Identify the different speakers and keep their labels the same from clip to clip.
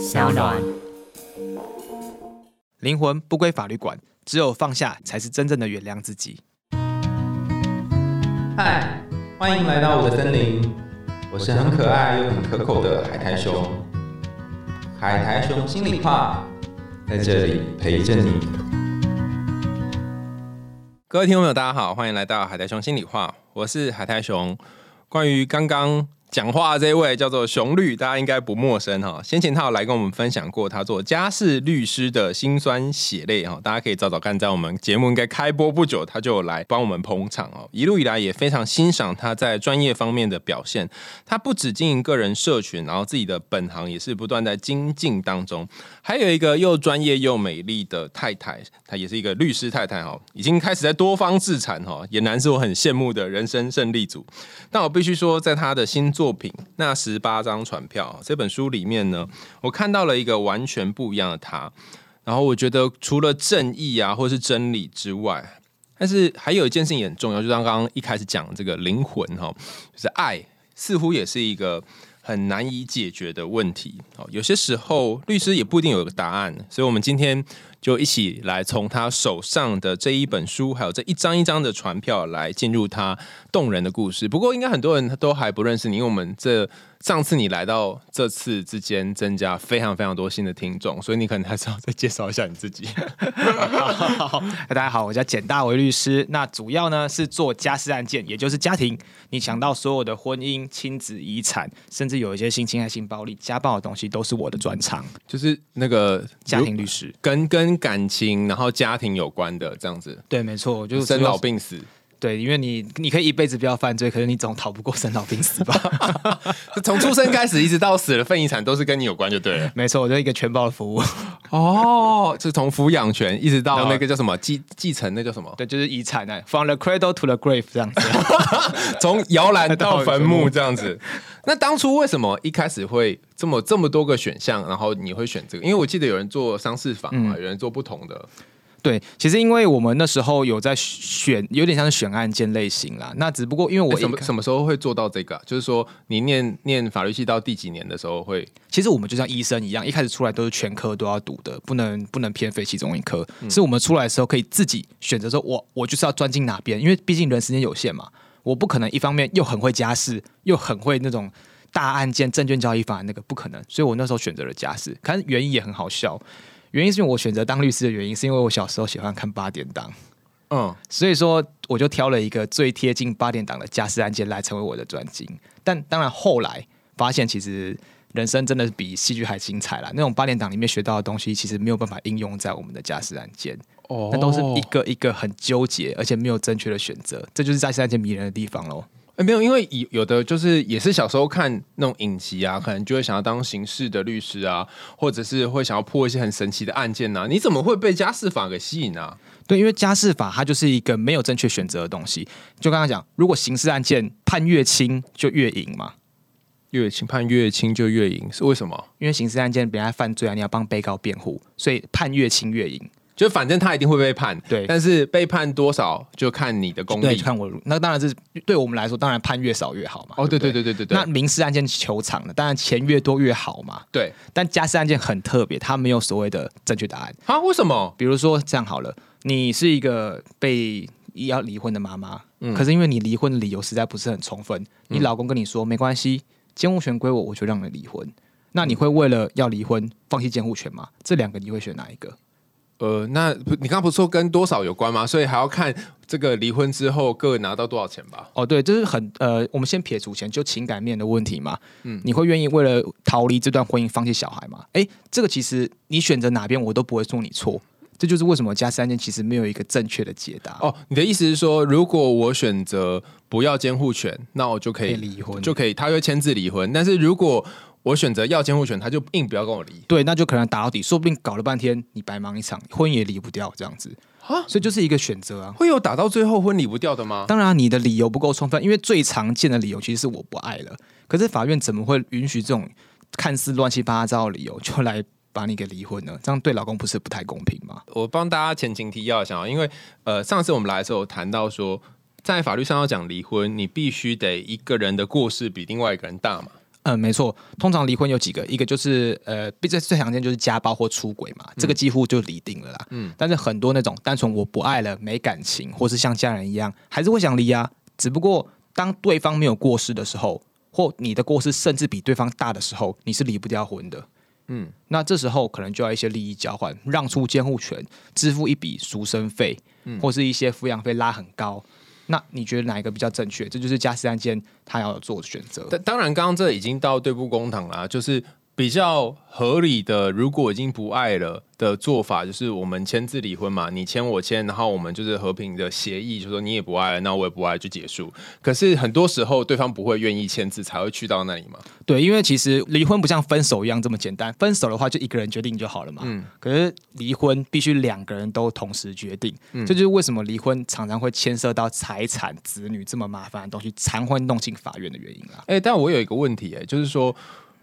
Speaker 1: 小暖。
Speaker 2: 灵魂不归法律管，只有放下才是真正的原谅自己。
Speaker 3: 嗨，欢迎来到我的森林，我是很可爱又很可口的海苔熊。海苔熊心里话，在这里陪着你。各位听众朋友，大家好，欢迎来到海苔熊心里话，我是海苔熊。关于刚刚。讲话这位叫做熊律，大家应该不陌生哈。先前他有来跟我们分享过他做家事律师的辛酸血泪哈，大家可以找找看，在我们节目应该开播不久，他就来帮我们捧场哦。一路以来也非常欣赏他在专业方面的表现。他不止经营个人社群，然后自己的本行也是不断在精进当中。还有一个又专业又美丽的太太，她也是一个律师太太哈，已经开始在多方自产哈，俨然是我很羡慕的人生胜利组。但我必须说，在他的新作品《那十八张船票》这本书里面呢，我看到了一个完全不一样的他。然后我觉得，除了正义啊，或是真理之外，但是还有一件事情也很重要，就像刚刚一开始讲这个灵魂哈，就是爱，似乎也是一个很难以解决的问题。哦，有些时候律师也不一定有个答案，所以我们今天。就一起来从他手上的这一本书，还有这一张一张的船票来进入他动人的故事。不过，应该很多人都还不认识你，因为我们这。上次你来到这次之间增加非常非常多新的听众，所以你可能还是要再介绍一下你自己。
Speaker 2: 大家好，我叫简大为律师，那主要呢是做家事案件，也就是家庭。你想到所有的婚姻、亲子、遗产，甚至有一些性侵害、性暴力、家暴的东西，都是我的专长。
Speaker 3: 就是那个
Speaker 2: 家庭律师，
Speaker 3: 跟跟感情然后家庭有关的这样子。
Speaker 2: 对，没错，就是
Speaker 3: 生老病死。
Speaker 2: 对，因为你你可以一辈子不要犯罪，可是你总逃不过生老病死吧？
Speaker 3: 从出生开始一直到死了，份遗产都是跟你有关，就对了。
Speaker 2: 没错，我就一个全包的服务。
Speaker 3: 哦，是从抚养权一直到那个叫什么继继承，那叫什么？
Speaker 2: 对，就是遗产呢，from the cradle to the grave 这样子，
Speaker 3: 从摇篮到坟墓这样子。那当初为什么一开始会这么这么多个选项，然后你会选这个？因为我记得有人做商事房嘛，有人做不同的。
Speaker 2: 对，其实因为我们那时候有在选，有点像是选案件类型啦。那只不过因为我
Speaker 3: 什么什么时候会做到这个？就是说你念念法律系到第几年的时候会？
Speaker 2: 其实我们就像医生一样，一开始出来都是全科都要读的，不能不能偏废其中一科。是我们出来的时候可以自己选择说，我我就是要钻进哪边，因为毕竟人时间有限嘛，我不可能一方面又很会家事，又很会那种大案件证券交易法那个不可能，所以我那时候选择了家事。可是原因也很好笑。原因是因为我选择当律师的原因，是因为我小时候喜欢看八点档，嗯，所以说我就挑了一个最贴近八点档的家事案件来成为我的专精。但当然后来发现，其实人生真的是比戏剧还精彩啦。那种八点档里面学到的东西，其实没有办法应用在我们的家事案件，哦，那都是一个一个很纠结，而且没有正确的选择，这就是家事案件迷人的地方喽。
Speaker 3: 没有，因为有有的就是也是小时候看那种影集啊，可能就会想要当刑事的律师啊，或者是会想要破一些很神奇的案件呐。你怎么会被家事法给吸引啊？
Speaker 2: 对，因为家事法它就是一个没有正确选择的东西。就刚刚讲，如果刑事案件判越轻就越赢嘛，
Speaker 3: 越轻判越轻就越赢，是为什么？
Speaker 2: 因为刑事案件别人犯罪啊，你要帮被告辩护，所以判越轻越赢。
Speaker 3: 就反正他一定会被判，
Speaker 2: 对，
Speaker 3: 但是被判多少就看你的功力，
Speaker 2: 看我。那当然是对我们来说，当然判越少越好嘛。
Speaker 3: 哦，对对对对对对。
Speaker 2: 那民事案件求偿的，当然钱越多越好嘛。
Speaker 3: 对。
Speaker 2: 但家事案件很特别，它没有所谓的正确答案
Speaker 3: 啊？为什么？
Speaker 2: 比如说这样好了，你是一个被要离婚的妈妈，嗯，可是因为你离婚的理由实在不是很充分，你老公跟你说没关系，监护权归我，我就让你离婚。那你会为了要离婚放弃监护权吗？这两个你会选哪一个？
Speaker 3: 呃，那你刚刚不是说跟多少有关吗？所以还要看这个离婚之后各拿到多少钱吧？
Speaker 2: 哦，对，就是很呃，我们先撇除钱，就情感面的问题嘛。嗯，你会愿意为了逃离这段婚姻放弃小孩吗？哎，这个其实你选择哪边我都不会说你错，这就是为什么加三件其实没有一个正确的解答。
Speaker 3: 哦，你的意思是说，如果我选择不要监护权，那我就可以
Speaker 2: 离婚，
Speaker 3: 就可以他会签字离婚。但是如果我选择要监护权，他就硬不要跟我离。
Speaker 2: 对，那就可能打到底，说不定搞了半天你白忙一场，婚也离不掉这样子啊。所以就是一个选择啊。
Speaker 3: 会有打到最后婚离不掉的吗？
Speaker 2: 当然，你的理由不够充分，因为最常见的理由其实是我不爱了。可是法院怎么会允许这种看似乱七八糟的理由就来把你给离婚呢？这样对老公不是不太公平吗？
Speaker 3: 我帮大家前情提要一下，因为呃，上次我们来的时候谈到说，在法律上要讲离婚，你必须得一个人的过失比另外一个人大嘛。
Speaker 2: 嗯，没错。通常离婚有几个，一个就是呃，最最常见就是家暴或出轨嘛，这个几乎就离定了啦。嗯，但是很多那种单纯我不爱了、没感情，或是像家人一样，还是会想离啊。只不过当对方没有过失的时候，或你的过失甚至比对方大的时候，你是离不掉婚的。嗯，那这时候可能就要一些利益交换，让出监护权，支付一笔赎身费，或是一些抚养费拉很高。那你觉得哪一个比较正确？这就是加斯案件他要做的选择。
Speaker 3: 但当然，刚刚这已经到对簿公堂了，就是。比较合理的，如果已经不爱了的做法，就是我们签字离婚嘛，你签我签，然后我们就是和平的协议，就说你也不爱了，那我也不爱，就结束。可是很多时候，对方不会愿意签字，才会去到那里嘛。
Speaker 2: 对，因为其实离婚不像分手一样这么简单，分手的话就一个人决定就好了嘛。嗯。可是离婚必须两个人都同时决定，这就是为什么离婚常常会牵涉到财产、子女这么麻烦的东西，才会弄进法院的原因啦。
Speaker 3: 哎，但我有一个问题，哎，就是说。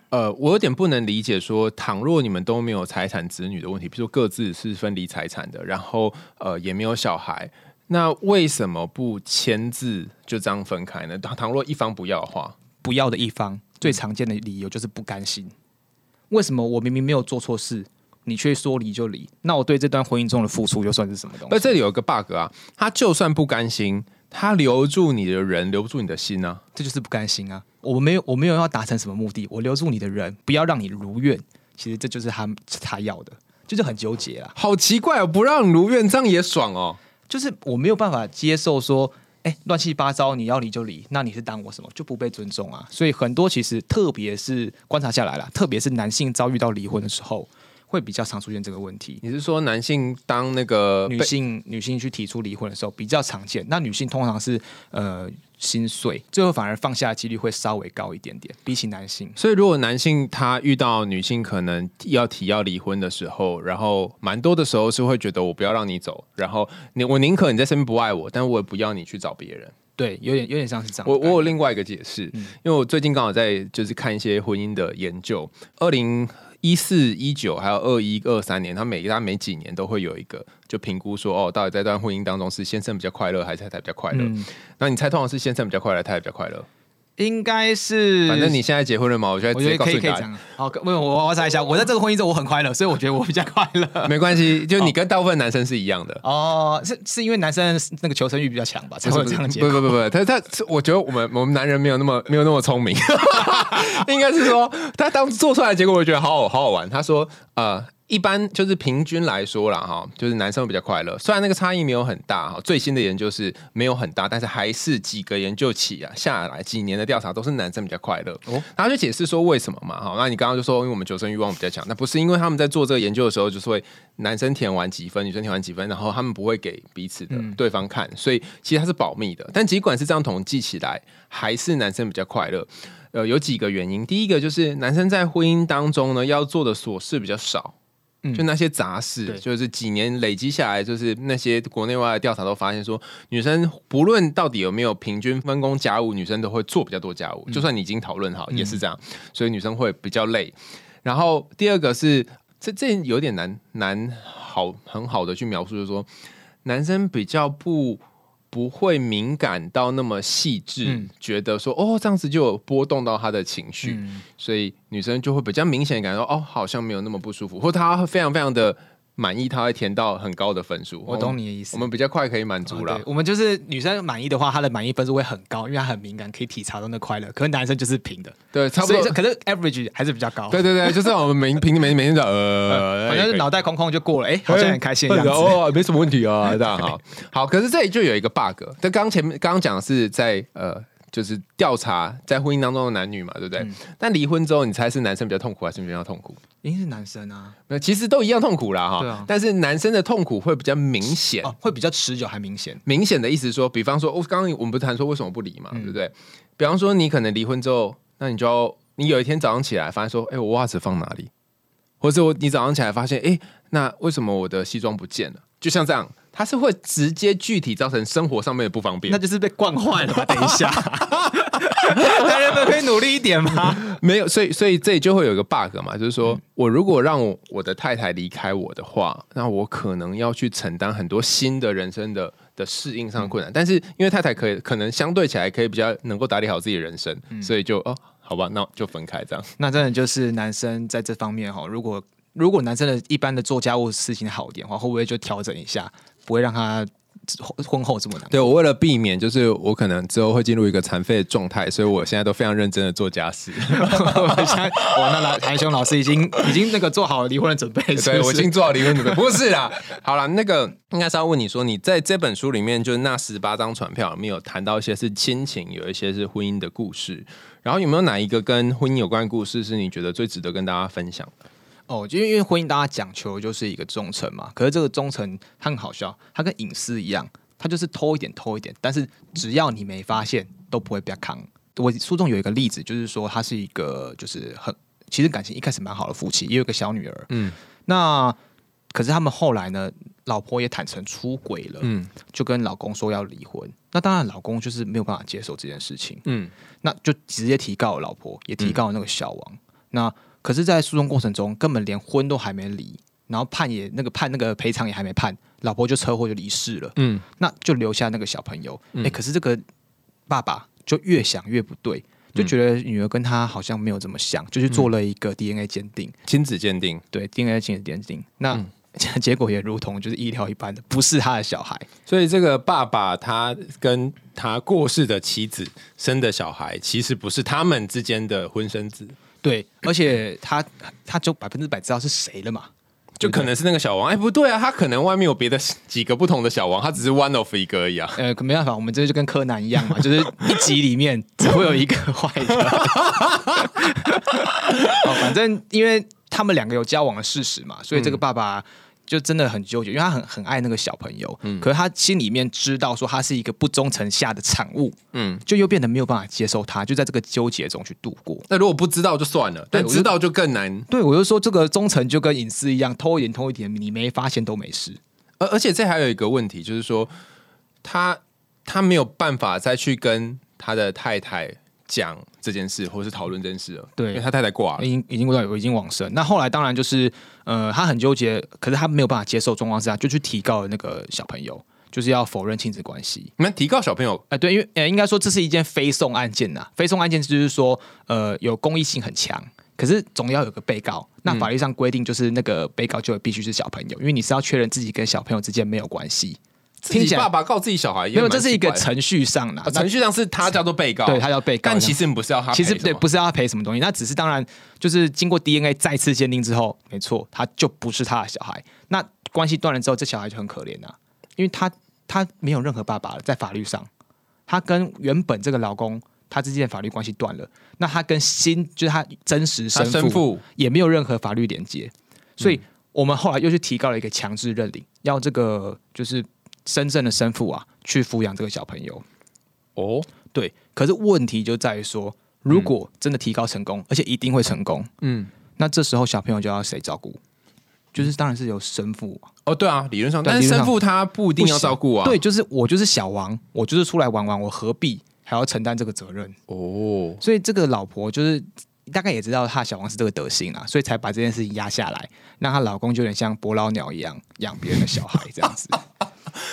Speaker 3: 呃，我有点不能理解，说倘若你们都没有财产子女的问题，比如说各自是分离财产的，然后呃也没有小孩，那为什么不签字就这样分开呢？倘若一方不要的话，
Speaker 2: 不要的一方最常见的理由就是不甘心。为什么我明明没有做错事，你却说离就离？那我对这段婚姻中的付出又算是什么东西？
Speaker 3: 那这里有一个 bug 啊，他就算不甘心。他留住你的人，留不住你的心呢？
Speaker 2: 这就是不甘心啊！我没有，我没有要达成什么目的，我留住你的人，不要让你如愿。其实这就是他他要的，就是很纠结啊！
Speaker 3: 好奇怪哦，不让如愿，这样也爽哦。
Speaker 2: 就是我没有办法接受说，哎，乱七八糟，你要离就离，那你是当我什么？就不被尊重啊！所以很多其实，特别是观察下来了，特别是男性遭遇到离婚的时候。会比较常出现这个问题。
Speaker 3: 你是说男性当那个
Speaker 2: 女性女性去提出离婚的时候比较常见？那女性通常是呃心碎，最后反而放下的几率会稍微高一点点，比起男性。
Speaker 3: 所以如果男性他遇到女性可能要提要离婚的时候，然后蛮多的时候是会觉得我不要让你走，然后你我宁可你在身边不爱我，但我也不要你去找别人。
Speaker 2: 对，有点有点像是这样。
Speaker 3: 我我有另外一个解释，因为我最近刚好在就是看一些婚姻的研究，二零。一四一九还有二一二三年，他每他每几年都会有一个就评估说，哦，到底在段婚姻当中是先生比较快乐还是太太比较快乐？那你猜通常是先生比较快乐，太太比较快乐？
Speaker 2: 应该是，
Speaker 3: 反正你现在结婚了嘛，我觉得直接告诉你。
Speaker 2: 好，问我我猜一下，我在这个婚姻中我很快乐，所以我觉得我比较快乐。
Speaker 3: 没关系，就你跟大部分男生是一样的。
Speaker 2: 哦，是是因为男生那个求生欲比较强吧？才会这样结。不
Speaker 3: 不不不，他他，我觉得我们我们男人没有那么没有那么聪明，应该是说他当做出来的结果，我觉得好好好好玩。他说呃。一般就是平均来说啦，哈，就是男生比较快乐。虽然那个差异没有很大，哈，最新的研究是没有很大，但是还是几个研究起啊下来几年的调查都是男生比较快乐。哦，然后就解释说为什么嘛，哈，那你刚刚就说因为我们求生欲望比较强，那不是因为他们在做这个研究的时候就是会男生填完几分，女生填完几分，然后他们不会给彼此的对方看，所以其实它是保密的。但尽管是这样统计起来，还是男生比较快乐。呃，有几个原因，第一个就是男生在婚姻当中呢要做的琐事比较少。就那些杂事，就是几年累积下来，就是那些国内外的调查都发现说，女生不论到底有没有平均分工家务，女生都会做比较多家务。就算你已经讨论好，也是这样，所以女生会比较累。然后第二个是，这这有点难难好很好的去描述，就是说男生比较不。不会敏感到那么细致，觉得说哦这样子就有波动到他的情绪，所以女生就会比较明显感到哦好像没有那么不舒服，或她非常非常的。满意，他会填到很高的分数。
Speaker 2: 我懂你的意思。
Speaker 3: 我们比较快可以满足了。
Speaker 2: 我们就是女生满意的话，她的满意分数会很高，因为她很敏感，可以体察到那快乐。可是男生就是平的，
Speaker 3: 对，差不多。
Speaker 2: 可是 average 还是比较高。
Speaker 3: 对对对，就是我们每平每每天的呃，
Speaker 2: 反正是脑袋空空就过了，哎，好像很开心样子。
Speaker 3: 哦，没什么问题啊，这样好。好，可是这里就有一个 bug。但刚前面刚刚讲的是在呃。就是调查在婚姻当中的男女嘛，对不对？但离婚之后，你猜是男生比较痛苦还是女生较痛苦？
Speaker 2: 一定是男生啊。
Speaker 3: 那其实都一样痛苦啦，哈。但是男生的痛苦会比较明显，
Speaker 2: 会比较持久，还明显。
Speaker 3: 明显的意思是说，比方说，我刚刚我们不是谈说为什么不离嘛，对不对？比方说，你可能离婚之后，那你就要你有一天早上起来，发现说，哎，我袜子放哪里？或者我你早上起来发现，哎，那为什么我的西装不见了？就像这样。它是会直接具体造成生活上面的不方便，
Speaker 2: 那就是被惯坏了吧。等一下，男人们可以努力一点吗？
Speaker 3: 没有，所以所以这里就会有一个 bug 嘛，就是说我如果让我的太太离开我的话，那我可能要去承担很多新的人生的的适应上的困难。但是因为太太可以可能相对起来可以比较能够打理好自己的人生，所以就哦。好吧，那就分开这样。
Speaker 2: 那真的就是男生在这方面哈，如果如果男生的一般的做家务事情好一点的话，会不会就调整一下，不会让他婚后这么难？
Speaker 3: 对我为了避免，就是我可能之后会进入一个残废的状态，所以我现在都非常认真的做家事。
Speaker 2: 现在哇，那来台兄老师已经已经那个做好离婚的准备，
Speaker 3: 对我已经做好离婚准备。不是啦，好了，那个应该是要问你说，你在这本书里面，就是那十八张传票里面有谈到一些是亲情，有一些是婚姻的故事，然后有没有哪一个跟婚姻有关的故事是你觉得最值得跟大家分享的？
Speaker 2: 哦，就因为婚姻大家讲求就是一个忠诚嘛，可是这个忠诚它很好笑，它跟隐私一样，它就是偷一点偷一点，但是只要你没发现，都不会被扛。我书中有一个例子，就是说他是一个就是很其实感情一开始蛮好的夫妻，也有个小女儿，嗯，那可是他们后来呢，老婆也坦诚出轨了，嗯，就跟老公说要离婚，那当然老公就是没有办法接受这件事情，嗯，那就直接提告老婆，也提告那个小王，那。可是，在诉讼过程中，根本连婚都还没离，然后判也那个判那个赔偿也还没判，老婆就车祸就离世了。嗯，那就留下那个小朋友。哎，可是这个爸爸就越想越不对，就觉得女儿跟他好像没有这么像，就去做了一个 DNA 鉴定，
Speaker 3: 亲子鉴定。
Speaker 2: 对，DNA 亲子鉴定，那 结果也如同就是意料一般的，不是他的小孩。
Speaker 3: 所以这个爸爸他跟他过世的妻子生的小孩，其实不是他们之间的婚生子。
Speaker 2: 对，而且他他就百分之百知道是谁了嘛，
Speaker 3: 就可能是那个小王。哎，不对啊，他可能外面有别的几个不同的小王，他只是 one of 一个而已啊。
Speaker 2: 呃，没办法，我们这就跟柯南一样嘛，就是一集里面只会有一个坏的。哦，反正因为他们两个有交往的事实嘛，所以这个爸爸。就真的很纠结，因为他很很爱那个小朋友，嗯，可是他心里面知道说他是一个不忠诚下的产物，嗯，就又变得没有办法接受他，就在这个纠结中去度过。
Speaker 3: 那如果不知道就算了，但知道就更难。
Speaker 2: 对，我就说这个忠诚就跟隐私一样，偷一点偷一点，你没发现都没事。
Speaker 3: 而而且这还有一个问题，就是说他他没有办法再去跟他的太太。讲这件事，或者是讨论这件事了。
Speaker 2: 对，
Speaker 3: 因为他太太挂了，
Speaker 2: 已经已经过到已经往生。那后来当然就是，呃，他很纠结，可是他没有办法接受状况之下，就去提告那个小朋友，就是要否认亲子关系。
Speaker 3: 你们提告小朋友？
Speaker 2: 哎，对，因为呃，应该说这是一件非讼案件呐。非讼案件就是说，呃，有公益性很强，可是总要有个被告。那法律上规定就是那个被告就必须是小朋友，因为你是要确认自己跟小朋友之间没有关系。
Speaker 3: 自己爸爸告自己小孩，
Speaker 2: 没有，这是一个程序上的，
Speaker 3: 程序上是他叫做被告，
Speaker 2: 对他叫被告，
Speaker 3: 但其实不是要他，
Speaker 2: 其实对，不是要他赔什么东西，那只是当然就是经过 DNA 再次鉴定之后，没错，他就不是他的小孩。那关系断了之后，这小孩就很可怜呐，因为他他没有任何爸爸了，在法律上，他跟原本这个老公他之间的法律关系断了，那他跟新就是他真实生父。也没有任何法律连接，所以我们后来又去提高了一个强制认领，要这个就是。真正的生父啊，去抚养这个小朋友。哦，对。可是问题就在于说，如果真的提高成功，而且一定会成功，嗯，那这时候小朋友就要谁照顾？就是当然是由生父。
Speaker 3: 哦，对啊，理论上，但是生父他不一定要照顾啊。
Speaker 2: 对，就是我就是小王，我就是出来玩玩，我何必还要承担这个责任？哦，所以这个老婆就是大概也知道她小王是这个德行啊，所以才把这件事情压下来，让她老公就有点像伯劳鸟一样养别人的小孩这样子。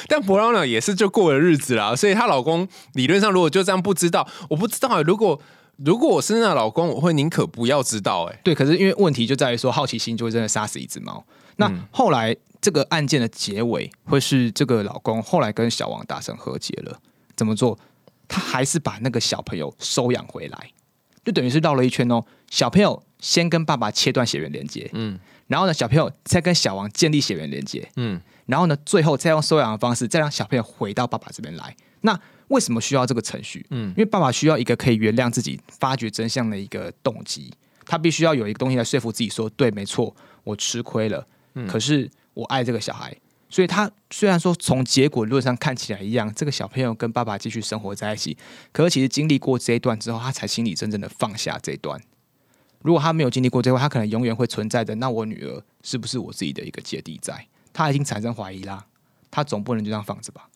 Speaker 3: 但伯劳鸟也是就过了日子啦，所以她老公理论上如果就这样不知道，我不知道。如果如果我是那老公，我会宁可不要知道。哎，
Speaker 2: 对，可是因为问题就在于说，好奇心就会真的杀死一只猫。那后来这个案件的结尾会是这个老公后来跟小王达成和解了，怎么做？他还是把那个小朋友收养回来，就等于是绕了一圈哦。小朋友先跟爸爸切断血缘连接，嗯，然后呢，小朋友再跟小王建立血缘连接，嗯。然后呢，最后再用收养的方式，再让小朋友回到爸爸这边来。那为什么需要这个程序？嗯，因为爸爸需要一个可以原谅自己、发掘真相的一个动机。他必须要有一个东西来说服自己，说对，没错，我吃亏了。嗯，可是我爱这个小孩，所以他虽然说从结果论上看起来一样，这个小朋友跟爸爸继续生活在一起，可是其实经历过这一段之后，他才心里真正的放下这段。如果他没有经历过这段，他可能永远会存在着。那我女儿是不是我自己的一个芥蒂在？他已经产生怀疑啦，他总不能就这样放着吧？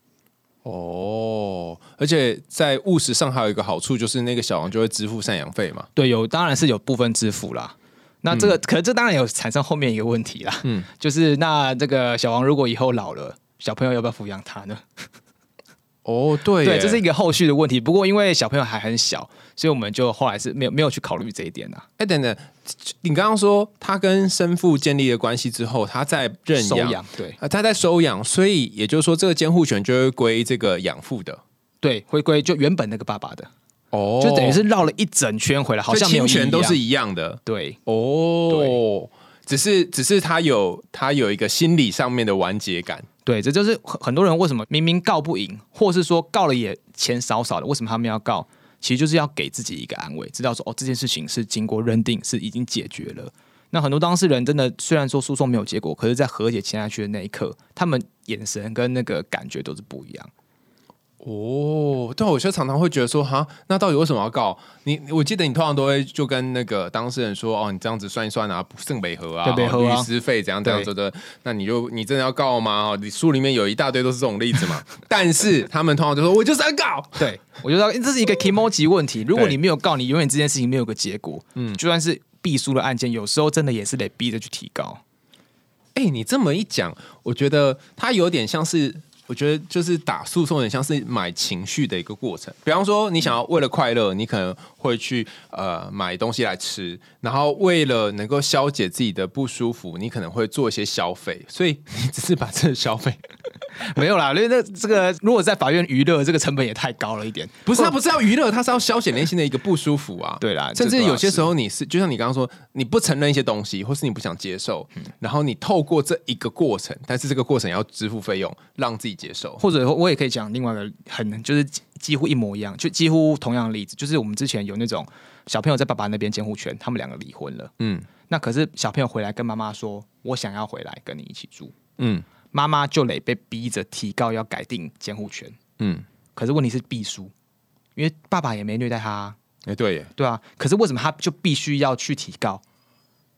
Speaker 3: 哦，而且在务实上还有一个好处，就是那个小王就会支付赡养费嘛。
Speaker 2: 对，有当然是有部分支付啦。那这个，可是这当然有产生后面一个问题啦。嗯，就是那这个小王如果以后老了，小朋友要不要抚养他呢？
Speaker 3: 哦，对
Speaker 2: 对，这是一个后续的问题。不过因为小朋友还很小，所以我们就后来是没有没有去考虑这一点啊。
Speaker 3: 哎，等等，你刚刚说他跟生父建立了关系之后，他在认养，
Speaker 2: 对
Speaker 3: 啊，他在收养，所以也就是说，这个监护权就会归这个养父的。
Speaker 2: 对，回归就原本那个爸爸的，
Speaker 3: 哦
Speaker 2: 就等于是绕了一整圈回来，好像没有
Speaker 3: 侵权都是一样的。
Speaker 2: 对
Speaker 3: 哦，只是只是他有他有一个心理上面的完结感。
Speaker 2: 对，这就是很很多人为什么明明告不赢，或是说告了也钱少少的，为什么他们要告？其实就是要给自己一个安慰，知道说哦这件事情是经过认定是已经解决了。那很多当事人真的虽然说诉讼没有结果，可是，在和解签下去的那一刻，他们眼神跟那个感觉都是不一样。
Speaker 3: 哦，对，我就常常会觉得说，哈，那到底为什么要告你？我记得你通常都会就跟那个当事人说，哦，你这样子算一算啊，剩北河啊，
Speaker 2: 对北河啊
Speaker 3: 律师费怎样怎样
Speaker 2: 子
Speaker 3: 的，那你就你真的要告吗？哦，你书里面有一大堆都是这种例子嘛。但是他们通常就说，我就是要告。
Speaker 2: 对，我觉得这是一个 emoji 问题。如果你没有告，你永远这件事情没有个结果。嗯，就算是必输的案件，有时候真的也是得逼着去提高。
Speaker 3: 哎、你这么一讲，我觉得它有点像是，我觉得就是打诉讼，有点像是买情绪的一个过程。比方说，你想要为了快乐，你可能会去呃买东西来吃，然后为了能够消解自己的不舒服，你可能会做一些消费，所以你只是把这个消费，
Speaker 2: 没有啦，因为那这个如果在法院娱乐，这个成本也太高了一点。
Speaker 3: 不是他不是要娱乐，他是要消解内心的一个不舒服啊。
Speaker 2: 对啦
Speaker 3: 甚至有些时候你是，就像你刚刚说，你不承认一些东西，或是你不想接受，然后你透过这一个过程，但是这个过程要支付费用，让自己接受。
Speaker 2: 或者我也可以讲另外一个很就是几几乎一模一样，就几乎同样的例子，就是我们之前有那种小朋友在爸爸那边监护权，他们两个离婚了，
Speaker 3: 嗯
Speaker 2: 那可是小朋友回来跟妈妈说，我想要回来跟你一起住，
Speaker 3: 嗯
Speaker 2: 妈妈就得被逼着提告要改定监护权，
Speaker 3: 嗯，
Speaker 2: 可是问题是必输，因为爸爸也没虐待他、啊，
Speaker 3: 哎、对耶，
Speaker 2: 对啊，可是为什么他就必须要去提告？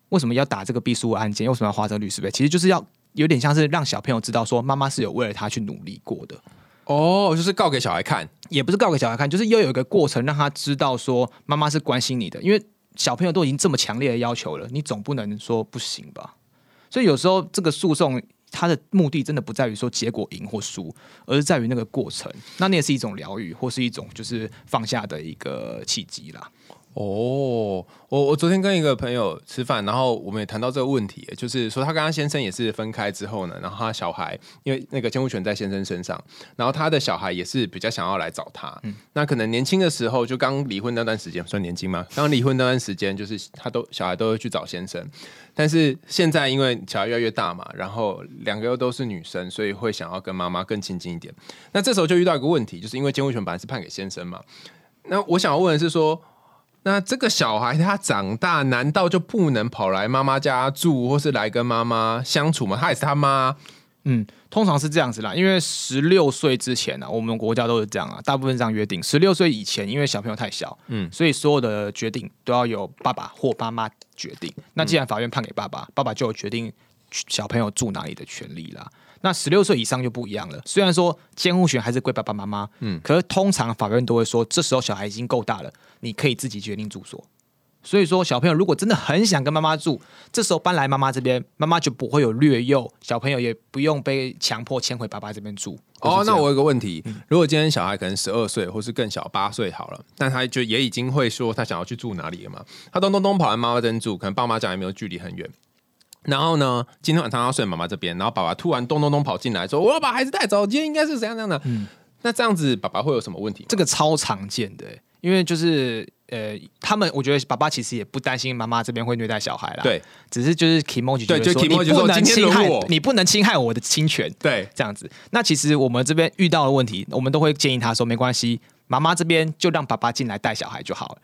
Speaker 2: 为什么要打这个必输的案件？为什么要花这个律师费？其实就是要有点像是让小朋友知道说，妈妈是有为了他去努力过的。
Speaker 3: 哦，就是告给小孩看。
Speaker 2: 也不是告给小孩看，就是又有一个过程让他知道说妈妈是关心你的，因为小朋友都已经这么强烈的要求了，你总不能说不行吧？所以有时候这个诉讼他的目的真的不在于说结果赢或输，而是在于那个过程。那那也是一种疗愈，或是一种就是放下的一个契机啦。
Speaker 3: 哦，我我昨天跟一个朋友吃饭，然后我们也谈到这个问题，就是说他跟他先生也是分开之后呢，然后他小孩因为那个监护权在先生身上，然后他的小孩也是比较想要来找他。那可能年轻的时候就刚离婚那段时间算年轻吗？刚离婚那段时间，就是他都小孩都会去找先生，但是现在因为小孩越来越大嘛，然后两个又都是女生，所以会想要跟妈妈更亲近一点。那这时候就遇到一个问题，就是因为监护权本来是判给先生嘛，那我想要问的是说。那这个小孩他长大，难道就不能跑来妈妈家住，或是来跟妈妈相处吗？他也是他妈，
Speaker 2: 嗯，通常是这样子啦，因为十六岁之前呢、啊，我们国家都是这样啊，大部分这样约定。十六岁以前，因为小朋友太小，
Speaker 3: 嗯
Speaker 2: 嗯，所以所有的决定都要由爸爸或妈妈决定。那既然法院判给爸爸，爸爸就有决定小朋友住哪里的权利啦。那十六岁以上就不一样了，虽然说监护权还是归爸爸妈妈，
Speaker 3: 嗯
Speaker 2: 嗯，可是通常法院都会说，这时候小孩已经够大了，你可以自己决定住所。所以说，小朋友如果真的很想跟妈妈住，这时候搬来妈妈这边，妈妈就不会有略幼，小朋友也不用被强迫迁回爸爸这边住。
Speaker 3: 哦，那我有个问题，如果今天小孩可能十二岁，或是更小八岁好了，但他就也已经会说他想要去住哪里了嘛？他咚咚咚跑来妈妈这边住，可能爸妈家也没有距离很远。然后呢，今天晚上要睡妈妈这边，然后爸爸突然咚咚咚跑进来说：“我要把孩子带走，今天应该是怎样怎样的。”那这样子爸爸会有什么问题吗？
Speaker 2: 这个超常见的、因为就是呃，他们我觉得爸爸其实也不担心妈妈这边会虐待小孩啦，，
Speaker 3: 对
Speaker 2: 只是就是 emoji
Speaker 3: 对就
Speaker 2: 觉得说你不能侵害
Speaker 3: 我
Speaker 2: 你不能侵害我的侵权，
Speaker 3: 对，
Speaker 2: 这样子。那其实我们这边遇到的问题，我们都会建议他说没关系，妈妈这边就让爸爸进来带小孩就好了，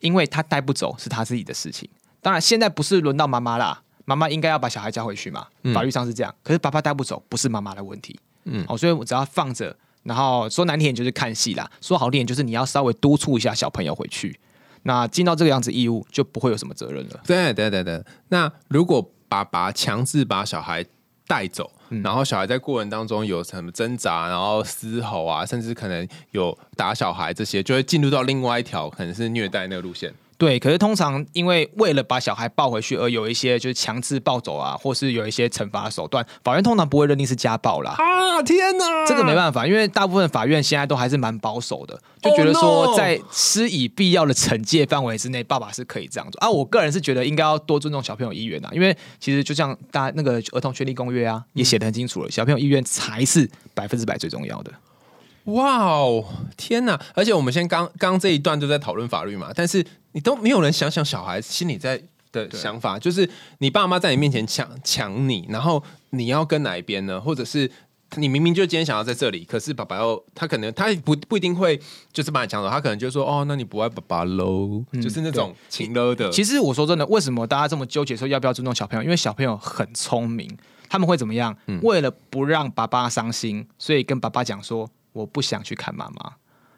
Speaker 2: 因为他带不走是他自己的事情。当然现在不是轮到妈妈啦，妈妈应该要把小孩交回去嘛，法律上是这样。可是爸爸带不走不是妈妈的问题，
Speaker 3: 嗯
Speaker 2: 嗯，哦，所以我只要放着，然后说难听点就是看戏啦，说好听点就是你要稍微督促一下小朋友回去。那尽到这个样子义务，就不会有什么责任了。
Speaker 3: 对对对对。那如果爸爸强制把小孩带走，
Speaker 2: 嗯
Speaker 3: 然后小孩在过程当中有什么挣扎，然后嘶吼啊，甚至可能有打小孩这些，就会进入到另外一条可能是虐待那个路线。
Speaker 2: 对，可是通常因为为了把小孩抱回去而有一些就是强制抱走啊，或是有一些惩罚手段，法院通常不会认定是家暴啦。
Speaker 3: 啊！天哪，
Speaker 2: 这个没办法，因为大部分法院现在都还是蛮保守的，就觉得
Speaker 3: Oh
Speaker 2: 说在施以必要的惩戒范围之内，爸爸是可以这样做啊。我个人是觉得应该要多尊重小朋友意愿啊，因为其实就像大家那个儿童权利公约啊，也写得很清楚了，小朋友意愿才是百分之百最重要的。
Speaker 3: 哇哦，天哪！而且我们先刚刚这一段都在讨论法律嘛，但是你都没有人想想小孩心里在的想法，就是你爸妈在你面前抢抢你，然后你要跟哪一边呢？或者是你明明就今天想要在这里，可是爸爸要他可能他不不一定会就是把你抢走，他可能就说哦，那你不爱爸爸喽，就是那种情勒的。
Speaker 2: 其实我说真的，为什么大家这么纠结说要不要尊重小朋友？因为小朋友很聪明，他们会怎么样？为了不让爸爸伤心，所以跟爸爸讲说我不想去看妈妈。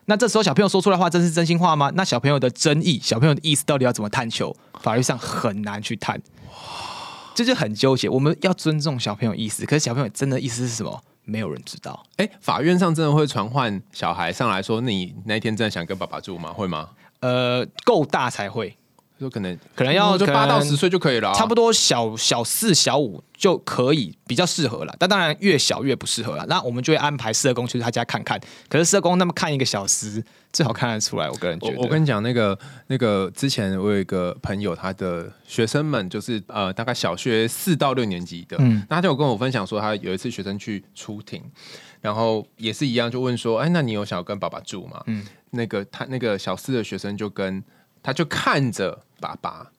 Speaker 2: 那这时候小朋友说出来的话，真是真心话吗？那小朋友的争议，小朋友的意思到底要怎么探求？法律上很难去探，这就很纠结。我们要尊重小朋友意思，可是小朋友真的意思是什么？没有人知道。
Speaker 3: 哎，法院上真的会传唤小孩上来说，你那天真的想跟爸爸住吗？会吗？
Speaker 2: 呃，够大才会，
Speaker 3: 说可能
Speaker 2: 可能要
Speaker 3: 就八到十岁就可以了啊、
Speaker 2: 差不多小小四、小五就可以比较适合了。但当然越小越不适合了。那我们就会安排社工去他家看看。可是社工那么看一个小时，最好看得出来。我个人觉得，
Speaker 3: 我我跟你讲，那个那个之前我有一个朋友，他的学生们就是呃大概小学四到六年级的，
Speaker 2: 嗯
Speaker 3: 那他就有跟我分享说，他有一次学生去出庭，然后也是一样，就问说，哎，那你有想要跟爸爸住吗？
Speaker 2: 嗯
Speaker 3: 那个他那个小四的学生就跟他就看着爸爸，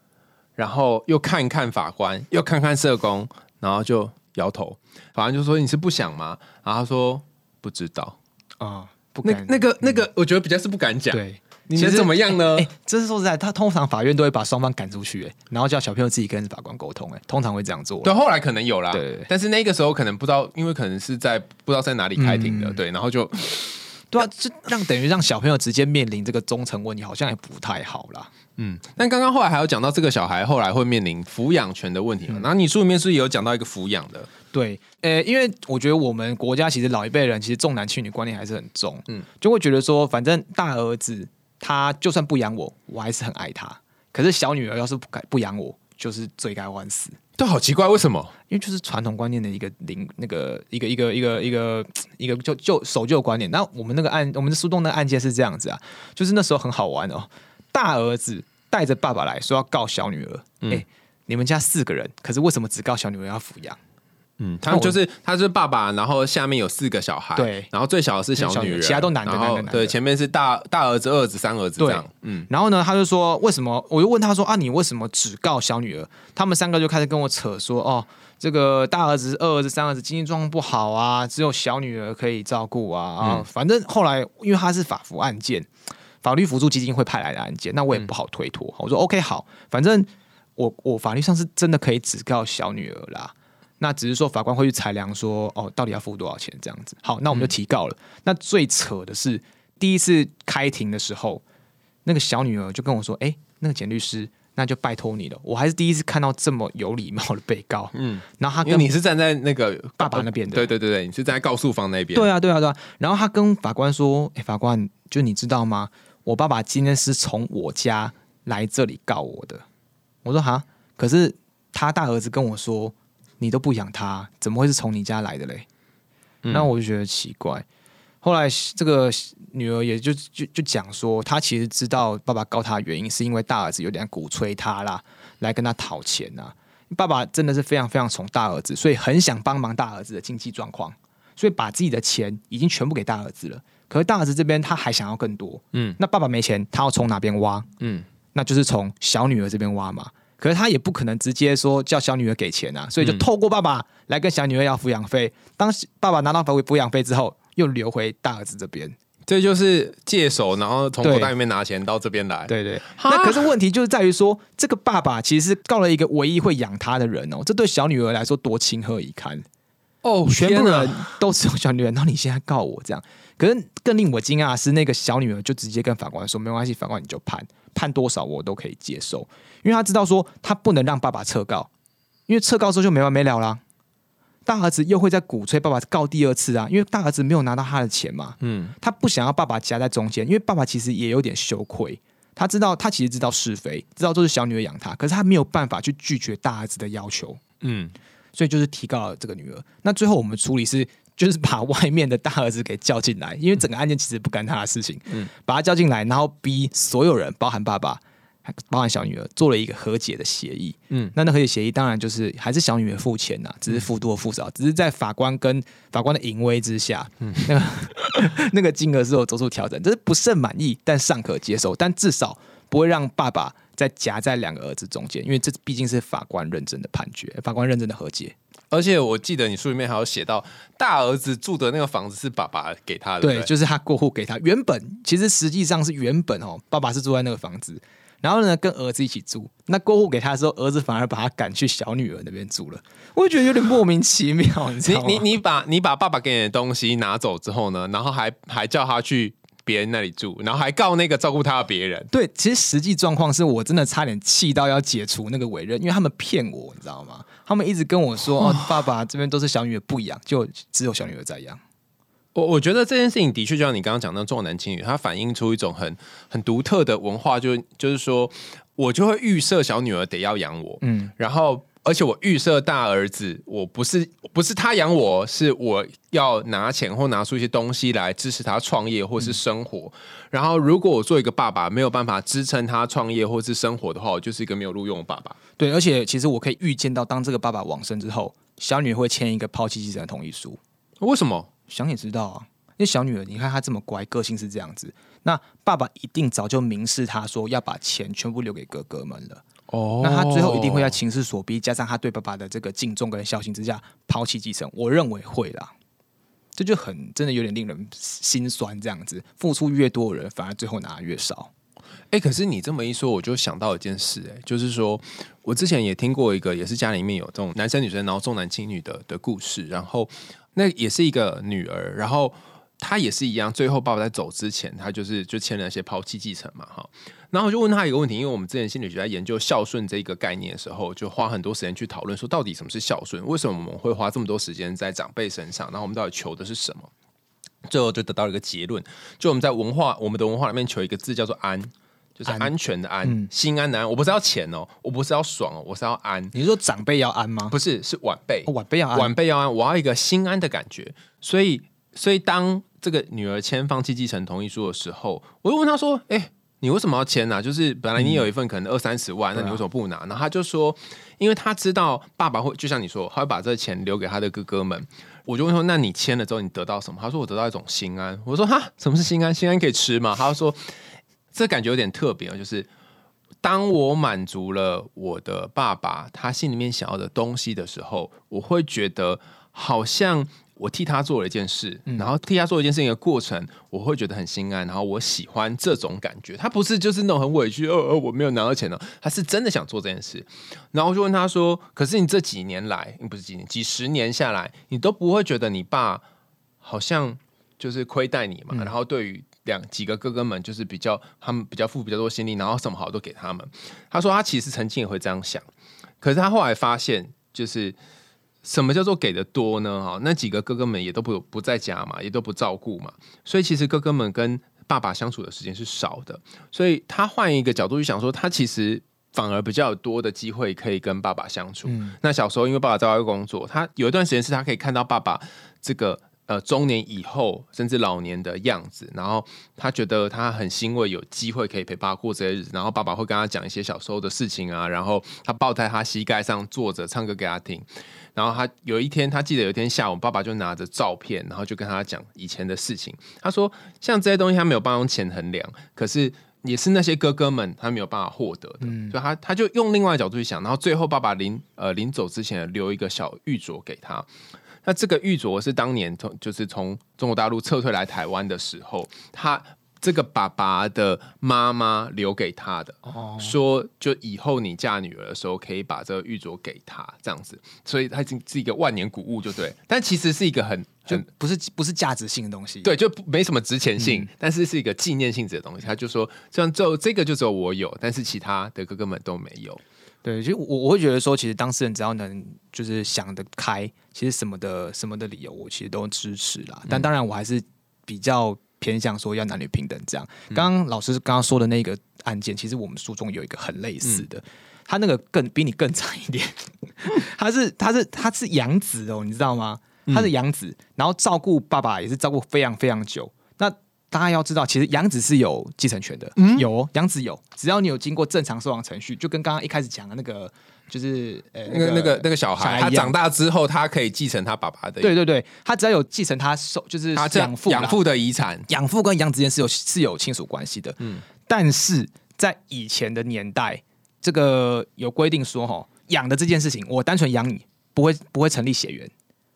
Speaker 3: 然后又看看法官，又看看社工，然后就摇头。法官就说你是不想吗？然后他说不知道。
Speaker 2: 啊、不
Speaker 3: 那
Speaker 2: 敢
Speaker 3: 那个那个，我觉得比较是不敢讲。
Speaker 2: 对。
Speaker 3: 你能怎么样呢？
Speaker 2: 哎、这是说实在，他通常法院都会把双方赶出去、哎，然后叫小朋友自己跟法官沟通、哎，通常会这样做。
Speaker 3: 对，后来可能有啦，
Speaker 2: 对
Speaker 3: 但是那个时候可能不知道，因为可能是在不知道在哪里开庭的，
Speaker 2: 嗯
Speaker 3: 对，然后就
Speaker 2: 对啊，这让等于让小朋友直接面临这个忠诚问题，好像也不太好啦。
Speaker 3: 嗯，但刚刚后来还有讲到这个小孩后来会面临抚养权的问题嘛，
Speaker 2: 嗯
Speaker 3: 然后你书里面是不是也有讲到一个抚养的，
Speaker 2: 对，呃，因为我觉得我们国家其实老一辈人其实重男轻女观念还是很重，
Speaker 3: 嗯
Speaker 2: 嗯，就会觉得说，反正大儿子他就算不养我，我还是很爱他。可是小女儿要是不改不养我，就是罪该万死。
Speaker 3: 都好奇怪，为什么？
Speaker 2: 因为就是传统观念的一个零那个一个一个一个一个一个就就守旧观念。那我们那个案，我们的苏东那个案件是这样子啊，就是那时候很好玩哦，大儿子带着爸爸来说要告小女儿，哎、
Speaker 3: 嗯
Speaker 2: 你们家四个人，可是为什么只告小女儿要抚养？
Speaker 3: 嗯，他们就是他是爸爸，然后下面有四个小孩，
Speaker 2: 对
Speaker 3: 然后最小的是小女人，
Speaker 2: 女其他都男的
Speaker 3: 然后
Speaker 2: 男的男的
Speaker 3: 对，前面是大大儿子、二儿子、三儿子这样，嗯，
Speaker 2: 然后呢，他就说为什么？我就问他说啊，你为什么只告小女儿？他们三个就开始跟我扯说，哦，这个大儿子、二儿子、三儿子经济状况不好啊，只有小女儿可以照顾啊啊。
Speaker 3: 嗯
Speaker 2: 反正后来因为他是法服案件，法律辅助基金会派来的案件，那我也不好推脱。我说 OK 好，反正我我法律上是真的可以只告小女儿啦。那只是说法官会去裁量说，哦，到底要付多少钱这样子。好，那我们就提告了。那最扯的是，第一次开庭的时候，那个小女儿就跟我说：“哎、那个简律师，那就拜托你了。”我还是第一次看到这么有礼貌的被告。
Speaker 3: 嗯
Speaker 2: 嗯，然后他跟
Speaker 3: 你是站在那个
Speaker 2: 爸爸那边的
Speaker 3: 对对对对，你是站在告诉方那边，
Speaker 2: 对啊，对啊，对啊。然后他跟法官说：“哎、法官，就你知道吗？我爸爸今天是从我家来这里告我的。”我说：“哈，可是他大儿子跟我说，你都不养他，怎么会是从你家来的嘞？”
Speaker 3: 嗯
Speaker 2: 那我就觉得奇怪。后来这个女儿也就就就讲说，她其实知道爸爸告她的原因，是因为大儿子有点鼓吹她啦，来跟她讨钱呐。爸爸真的是非常非常宠大儿子，所以很想帮忙大儿子的经济状况，所以把自己的钱已经全部给大儿子了。可是大儿子这边他还想要更多，
Speaker 3: 嗯
Speaker 2: 那爸爸没钱，他要从哪边挖？
Speaker 3: 嗯
Speaker 2: 那就是从小女儿这边挖嘛。可是他也不可能直接说叫小女儿给钱啊，所以就
Speaker 3: 嗯
Speaker 2: 透过爸爸来跟小女儿要抚养费。当爸爸拿到抚抚养费之后，又留回大儿子这边。
Speaker 3: 这就是借手，然后从口袋里面拿钱到这边来，
Speaker 2: 对对，那可是问题就是在于说，这个爸爸其实是告了一个唯一会养他的人哦，这对小女儿来说多情何以堪？
Speaker 3: 哦，
Speaker 2: 全部人都只有小女儿，然后你现在告我这样，可是更令我惊讶的是，那个小女儿就直接跟法官说：“没关系，法官你就判，判多少我都可以接受，因为她知道说她不能让爸爸撤告，因为撤告之后就没完没了啦。大儿子又会在鼓吹爸爸告第二次啊，因为大儿子没有拿到他的钱嘛，
Speaker 3: 嗯
Speaker 2: 他不想要爸爸夹在中间，因为爸爸其实也有点羞愧。他知道他其实知道是非，知道都是小女儿养他，可是他没有办法去拒绝大儿子的要求，
Speaker 3: 嗯，
Speaker 2: 所以就是提告了这个女儿。那最后我们处理是。就是把外面的大儿子给叫进来，因为整个案件其实不干他的事情，嗯，把他叫进来，然后逼所有人，包含爸爸，包含小女儿，做了一个和解的协议，嗯，那那和解协议当然就是还是小女儿付钱呐，只是付多付少，只是在法官跟法官的淫威之下，嗯，那个 那个金额是有做出调整，这是不甚满意，但尚可接受，但至少不会让爸爸在夹在两个儿子中间，因为这毕竟是法官认真的判决，法官认真的和解。
Speaker 3: 而且我记得你书里面还有写到，大儿子住的那个房子是爸爸给他的，
Speaker 2: 对，就是他过户给他。原本其实实际上是原本哦，爸爸是住在那个房子，然后呢跟儿子一起住。那过户给他的时候，儿子反而把他赶去小女儿那边住了。我觉得有点莫名其妙，你知道
Speaker 3: 吗？你你把你把爸爸给你的东西拿走之后呢，然后还还叫他去。别人那里住，然后还告那个照顾他的别人。
Speaker 2: 对，其实实际状况是我真的差点气到要解除那个委任，因为他们骗我，你知道吗？他们一直跟我说，哦，爸爸这边都是小女儿不养，就只有小女儿在养。
Speaker 3: 我我觉得这件事情的确就像你刚刚讲的重男轻女，它反映出一种很很独特的文化，就就是说我就会预设小女儿得要养我，嗯，然后。而且我预设大儿子，我不是不是他养我，是我要拿钱或拿出一些东西来支持他创业或是生活。然后，如果我做一个爸爸没有办法支撑他创业或是生活的话，我就是一个没有录用的爸爸。
Speaker 2: 对，而且其实我可以预见到，当这个爸爸往生之后，小女儿会签一个抛弃继承同意书。
Speaker 3: 为什么？
Speaker 2: 想也知道啊，因为小女儿，你看她这么乖，个性是这样子，那爸爸一定早就明示她说要把钱全部留给哥哥们了。哦，那他最后一定会在情势所逼，加上他对爸爸的这个敬重跟孝心之下，抛弃继承。我认为会啦，这就很真的有点令人心酸。这样子，付出越多的人，反而最后拿的越少。
Speaker 3: 哎，可是你这么一说，我就想到一件事，哎，就是说我之前也听过一个，也是家里面有这种男生女生，然后重男轻女的的故事，然后那也是一个女儿，然后。他也是一样，最后爸爸在走之前，他就是就签了一些抛弃继承嘛，哈。然后我就问他一个问题，因为我们之前心理学在研究孝顺这一个概念的时候，就花很多时间去讨论说，到底什么是孝顺？为什么我们会花这么多时间在长辈身上？然后我们到底求的是什么？最后就得到了一个结论，就我们在文化我们的文化里面求一个字叫做安，就是安全的安，心安的安。我不是要钱哦，我不是要爽哦，我是要安。
Speaker 2: 你说长辈要安吗？
Speaker 3: 不是，是晚辈，
Speaker 2: 晚辈要安，
Speaker 3: 晚辈要安。我要一个心安的感觉，所以。所以，当这个女儿签放弃继承同意书的时候，我就问她说：“哎，你为什么要签呢？就是本来你有一份可能二三十万，那你为什么不拿？”然后他就说：“因为他知道爸爸会，就像你说，他会把这个钱留给他的哥哥们。”我就问说：“那你签了之后，你得到什么？”他说：“我得到一种心安。”我说：“哈，什么是心安？心安可以吃吗？”他说：“这感觉有点特别就是当我满足了我的爸爸他心里面想要的东西的时候，我会觉得好像。”我替他做了一件事，然后替他做一件事情的过程，我会觉得很心安，然后我喜欢这种感觉。他不是就是那种很委屈，呃呃，我没有拿到钱了，他是真的想做这件事。然后我就问他说：“可是你这几年来，不是几年，几十年下来，你都不会觉得你爸好像就是亏待你嘛？然后对于两几个哥哥们，就是比较他们比较付比较多心力，然后什么好都给他们。他说他其实曾经也会这样想，可是他后来发现就是。什么叫做给的多呢？哈，那几个哥哥们也都不不在家嘛，也都不照顾嘛，所以其实哥哥们跟爸爸相处的时间是少的。所以他换一个角度去想，说他其实反而比较多的机会可以跟爸爸相处。那小时候因为爸爸在外工作，他有一段时间是他可以看到爸爸这个。呃，中年以后甚至老年的样子，然后他觉得他很欣慰，有机会可以陪爸爸过这些日子。然后爸爸会跟他讲一些小时候的事情啊，然后他抱在他膝盖上坐着唱歌给他听。然后他有一天，他记得有一天下午，爸爸就拿着照片，然后就跟他讲以前的事情。他说，像这些东西他没有办法用钱衡量，可是也是那些哥哥们他没有办法获得的。所以他他就用另外角度去想，然后最后爸爸临呃临走之前留一个小玉镯给他。那这个玉镯是当年从就是从中国大陆撤退来台湾的时候，他这个爸爸的妈妈留给他的，哦说就以后你嫁女儿的时候可以把这个玉镯给他，这样子，所以它已经是一个万年古物，就对。但其实是一个很
Speaker 2: 就不是不是价值性的东西，
Speaker 3: 对，就没什么值钱性，但是是一个纪念性质的东西。他就说，这样就这个就只有我有，但是其他的哥哥们都没有。
Speaker 2: 对，就我我会觉得说，其实当事人只要能就是想得开，其实什么的什么的理由，我其实都支持啦。但当然，我还是比较偏向说要男女平等这样。刚刚老师刚刚说的那个案件，其实我们书中有一个很类似的，他那个更比你更惨一点，他是他是他是养子哦，你知道吗？他是养子，然后照顾爸爸也是照顾非常非常久。那大家要知道，其实养子是有继承权的，有哦养子有，只要你有经过正常收养程序，就跟刚刚一开始讲的那个，就是呃
Speaker 3: 那个那个那个小孩，他长大之后，他可以继承他爸爸的，
Speaker 2: 对对对，他只要有继承他受就是
Speaker 3: 他这
Speaker 2: 养父
Speaker 3: 养父的遗产，
Speaker 2: 养父跟养子之间是有是有亲属关系的，嗯，但是在以前的年代，这个有规定说，哈，养的这件事情，我单纯养你，不会不会成立血缘，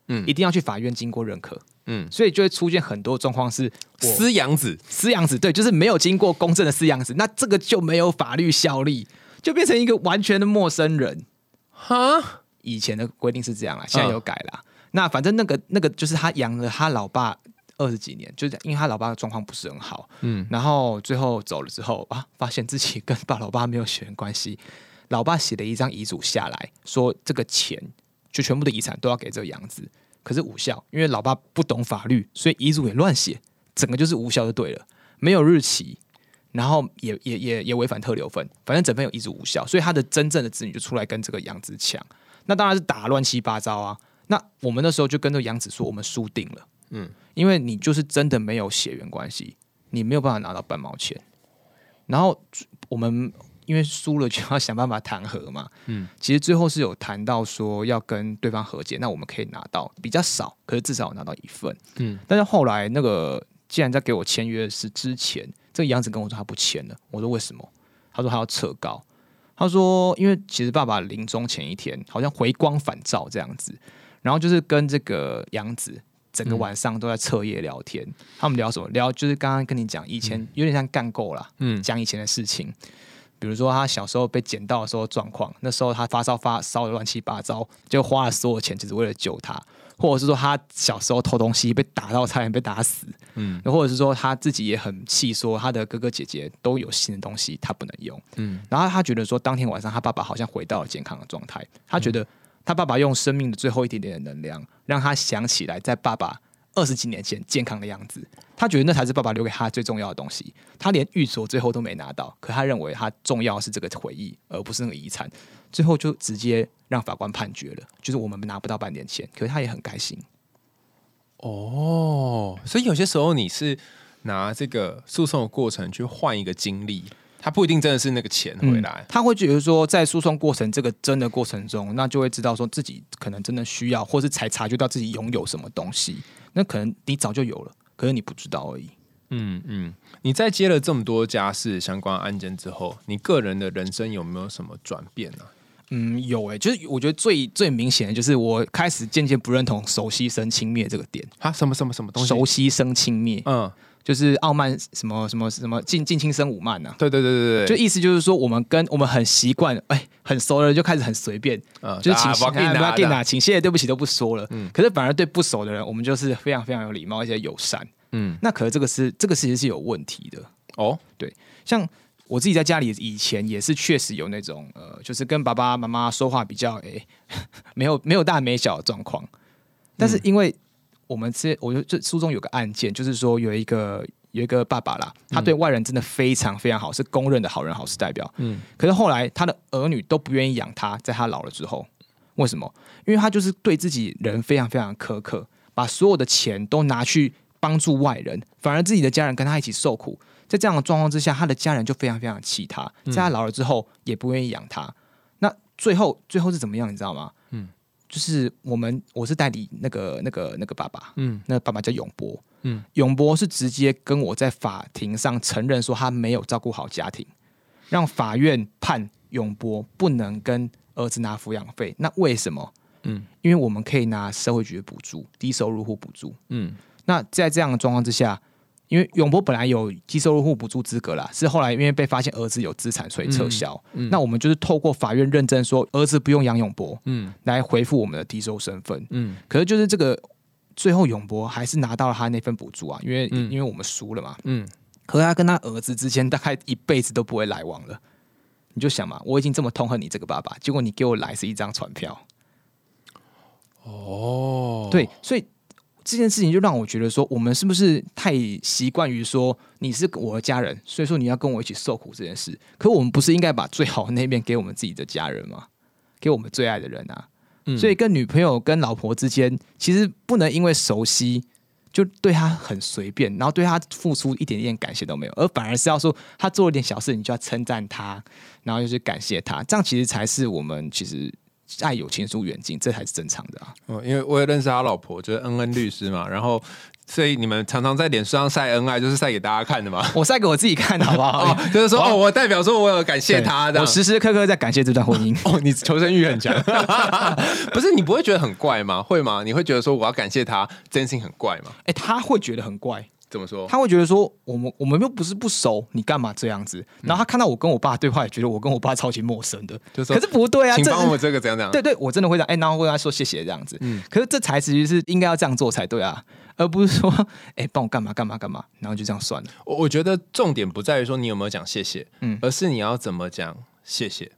Speaker 3: 嗯。
Speaker 2: 一定要去法院经过认可，
Speaker 3: 嗯，
Speaker 2: 所以就会出现很多状况是我
Speaker 3: 私养子，
Speaker 2: 私养子，对，就是没有经过公证的私养子，那这个就没有法律效力，就变成一个完全的陌生人。
Speaker 3: 哈，
Speaker 2: 以前的规定是这样啦，现在有改啦。那反正那个那个就是他养了他老爸二十几年，就是因为他老爸的状况不是很好，
Speaker 3: 嗯
Speaker 2: 然后最后走了之后啊，发现自己跟爸老爸没有血缘关系，老爸写了一张遗嘱下来，说这个钱就全部的遗产都要给这个养子，可是无效，因为老爸不懂法律，所以遗嘱也乱写，整个就是无效就对了，没有日期。然后也也也也违反特留份，反正整份有一直无效，所以他的真正的子女就出来跟这个养子抢，那当然是打乱七八糟啊。那我们那时候就跟这个养子说，我们输定了，
Speaker 3: 嗯
Speaker 2: 嗯，因为你就是真的没有血缘关系，你没有办法拿到半毛钱。然后我们因为输了就要想办法谈和嘛，
Speaker 3: 嗯
Speaker 2: 嗯，其实最后是有谈到说要跟对方和解，那我们可以拿到比较少，可是至少有拿到一份，
Speaker 3: 嗯
Speaker 2: 嗯。但是后来那个既然在给我签约是之前，这个杨子跟我说他不签了，我说为什么？他说他要撤告。他说，因为其实爸爸临终前一天好像回光返照这样子，然后就是跟这个杨子整个晚上都在彻夜聊天。他们聊什么？聊就是刚刚跟你讲，以前有点像干够了，
Speaker 3: 嗯
Speaker 2: 讲以前的事情。比如说他小时候被捡到的时候状况，那时候他发烧发烧的乱七八糟，就花了所有钱，只是为了救他，或者是说他小时候偷东西被打到差点被打死，
Speaker 3: 嗯。
Speaker 2: 或者是说他自己也很气，说他的哥哥姐姐都有新的东西，他不能用。
Speaker 3: 嗯。
Speaker 2: 然后他觉得说，当天晚上他爸爸好像回到了健康的状态，他觉得他爸爸用生命的最后一点点的能量，让他想起来在爸爸二十几年前健康的样子。他觉得那才是爸爸留给他最重要的东西。他连玉镯最后都没拿到，可他认为他重要的是这个回忆，而不是那个遗产。最后就直接让法官判决了，就是我们拿不到半点钱，可是他也很开心。
Speaker 3: 哦，所以有些时候你是拿这个诉讼的过程去换一个经历，他不一定真的是那个钱回来。
Speaker 2: 他会觉得说，在诉讼过程这个真的过程中，那就会知道说自己可能真的需要，或是才察觉到自己拥有什么东西。那可能你早就有了，可是你不知道而已。
Speaker 3: 嗯嗯，你在接了这么多家事相关案件之后，你个人的人生有没有什么转变呢、
Speaker 2: 嗯，有诶、就是我觉得最最明显的就是我开始渐渐不认同熟悉生轻蔑这个点。
Speaker 3: 啊？什么什么什么东西？
Speaker 2: 熟悉生轻蔑，
Speaker 3: 嗯，
Speaker 2: 就是傲慢什么什么什么近近亲生武慢呐、啊。
Speaker 3: 对对对对对，
Speaker 2: 就意思就是说，我们跟我们很习惯，哎，很熟的人就开始很随便，
Speaker 3: 嗯
Speaker 2: 就是请
Speaker 3: 啊不要
Speaker 2: 不要
Speaker 3: 拿的
Speaker 2: 给拿，请谢谢对不起都不说了。
Speaker 3: 嗯
Speaker 2: 可是反而对不熟的人，我们就是非常非常有礼貌，而且友善。
Speaker 3: 嗯
Speaker 2: 那可是这个是这个其实是有问题的。
Speaker 3: 哦，对
Speaker 2: 像我自己在家里以前也是确实有那种呃，就是跟爸爸妈妈说话比较诶、没有没有大没小的状况。但是因为我们这，我就这书中有个案件，就是说有一个有一个爸爸啦，他对外人真的非常非常好，是公认的好人好事代表。
Speaker 3: 嗯
Speaker 2: 可是后来他的儿女都不愿意养他，在他老了之后，为什么？因为他就是对自己人非常非常苛刻，把所有的钱都拿去帮助外人，反而自己的家人跟他一起受苦。在这样的状况之下，他的家人就非常非常气他，在他老了之后也不愿意养他。那最后最后是怎么样？你知道吗？就是我们我是代理那个那个那个爸爸，
Speaker 3: 嗯
Speaker 2: 那爸爸叫永波，
Speaker 3: 嗯
Speaker 2: 嗯，永波是直接跟我在法庭上承认说他没有照顾好家庭，让法院判永波不能跟儿子拿抚养费。那为什么？
Speaker 3: 嗯
Speaker 2: 因为我们可以拿社会局的补助、低收入户补助。
Speaker 3: 嗯
Speaker 2: 那在这样的状况之下，因为永博本来有低收入户补助资格啦，是后来因为被发现儿子有资产，所以撤销。
Speaker 3: 嗯
Speaker 2: 那我们就是透过法院认证说儿子不用养永博，
Speaker 3: 嗯
Speaker 2: 来回复我们的低收身份。
Speaker 3: 嗯
Speaker 2: 可是就是这个最后永博还是拿到了他那份补助啊，因为、
Speaker 3: 嗯
Speaker 2: 因为我们输了嘛。
Speaker 3: 嗯，
Speaker 2: 可是他跟他儿子之间大概一辈子都不会来往了。你就想嘛，我已经这么痛恨你这个爸爸，结果你给我来是一张船票。
Speaker 3: 哦，
Speaker 2: 对，所以这件事情就让我觉得说，我们是不是太习惯于说你是我的家人，所以说你要跟我一起受苦这件事？可我们不是应该把最好的那面给我们自己的家人吗？给我们最爱的人啊！所以跟女朋友、跟老婆之间，其实不能因为熟悉就对她很随便，然后对她付出一点点感谢都没有，而反而是要说她做了点小事，你就要称赞她，然后就是感谢她，这样其实才是我们其实。爱有情疏远近，这才是正常的啊！
Speaker 3: 哦，因为我也认识他老婆，就是恩恩律师嘛，然后所以你们常常在脸书上晒恩爱，就是晒给大家看的嘛。
Speaker 2: 我晒给我自己看，好不好？
Speaker 3: 就是说，哦，我代表说我有感谢他，
Speaker 2: 我时时刻刻在感谢这段婚姻。
Speaker 3: 哦，你求生欲很强，不是？你不会觉得很怪吗？会吗？你会觉得说我要感谢他，真心很怪吗？
Speaker 2: 哎，他会觉得很怪。
Speaker 3: 怎么说？
Speaker 2: 他会觉得说，我们我们又不是不熟，你干嘛这样子？然后他看到我跟我爸对话，也觉得我跟我爸超级陌生的。
Speaker 3: 就
Speaker 2: 是，可是不对啊，
Speaker 3: 请帮我这个怎样怎样？
Speaker 2: 对对，我真的会这样。哎，然后会跟他说谢谢这样子。嗯，可是这才其实是应该要这样做才对啊，而不是说，哎，帮我干嘛干嘛干嘛，然后就这样算了。
Speaker 3: 我我觉得重点不在于说你有没有讲谢谢，嗯，而是你要怎么讲谢谢，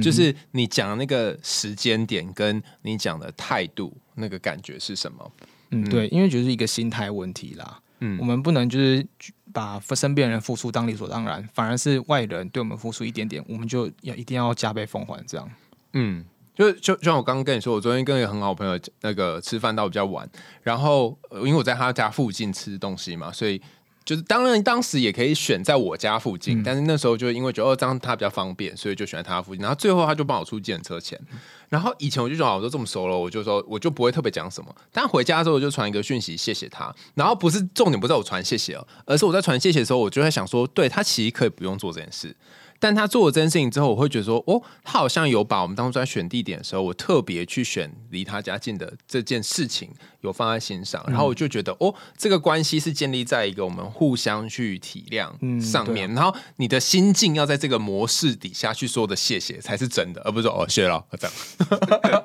Speaker 3: 就是你讲那个时间点跟你讲的态度那个感觉是什么？
Speaker 2: 嗯，对，因为就是一个心态问题啦。嗯，我们不能就是把身边人付出当理所当然，反而是外人对我们付出一点点，我们就要一定要加倍奉还。这样，
Speaker 3: 嗯，就就就像我刚刚跟你说，我昨天跟一个很好朋友那个吃饭到比较晚，然后因为我在他家附近吃东西嘛，所以。就是当然，当时也可以选在我家附近，但是那时候就因为觉得哦这样他比较方便，所以就选在他附近。然后最后他就帮我出检车钱。然后以前我就觉得我都这么熟了，我就说我就不会特别讲什么。但回家之后我就传一个讯息谢谢他。然后不是重点不在我传谢谢哦，而是我在传谢谢的时候，我就在想说，对他其实可以不用做这件事。但他做了这件事情之后，我会觉得说，哦，他好像有把我们当初在选地点的时候，我特别去选离他家近的这件事情有放在心上，然后我就觉得，哦，这个关系是建立在一个我们互相去体谅上面，然后你的心境要在这个模式底下去说的谢谢才是真的，而不是说哦谢了这样。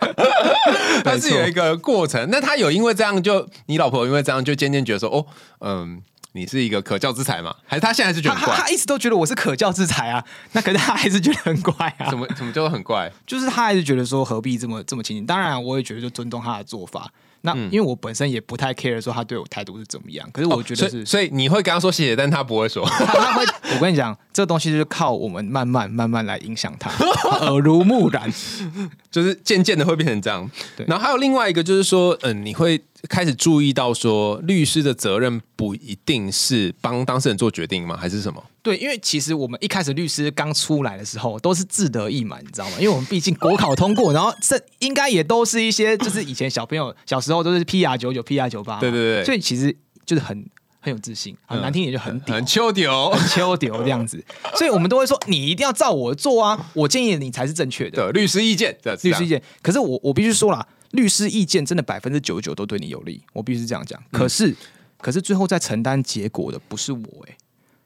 Speaker 3: 但是有一个过程，那他有因为这样就你老婆因为这样就渐渐觉得说，哦，嗯。你是一个可教之才吗？还是他现在是觉得很怪？
Speaker 2: 他一直都觉得我是可教之才啊，那可是他还是觉得很怪啊。
Speaker 3: 什么什么叫做很怪？
Speaker 2: 就是他还是觉得说何必这么这么亲近？当然，我也觉得就尊重他的做法。那因为我本身也不太 care 说他对我态度是怎么样，可是我觉得是，
Speaker 3: 所以你会跟他说谢谢，但他不会说。
Speaker 2: 他会，我跟你讲，这个东西就是靠我们慢慢慢慢来影响他，耳濡目染，
Speaker 3: 就是渐渐的会变成这样。对，然后还有另外一个就是说，嗯，你会。开始注意到说，律师的责任不一定是帮当事人做决定吗？还是什么？
Speaker 2: 对，因为其实我们一开始律师刚出来的时候，都是志得意满，你知道吗？因为我们毕竟国考通过，然后这应该也都是一些，就是以前小朋友小时候都是 P R 九九 P R 九八，
Speaker 3: 对对对，
Speaker 2: 所以其实就是很很有自信，很难听点就很
Speaker 3: 很秋丢
Speaker 2: 很秋丢这样子，所以我们都会说，你一定要照我做啊，我建议你才是正确的。
Speaker 3: 律师意见，
Speaker 2: 律师意见，可是我我必须说了。律师意见真的百分之九十九都对你有利，我必须是这样讲。可是，可是最后在承担结果的不是我，哎，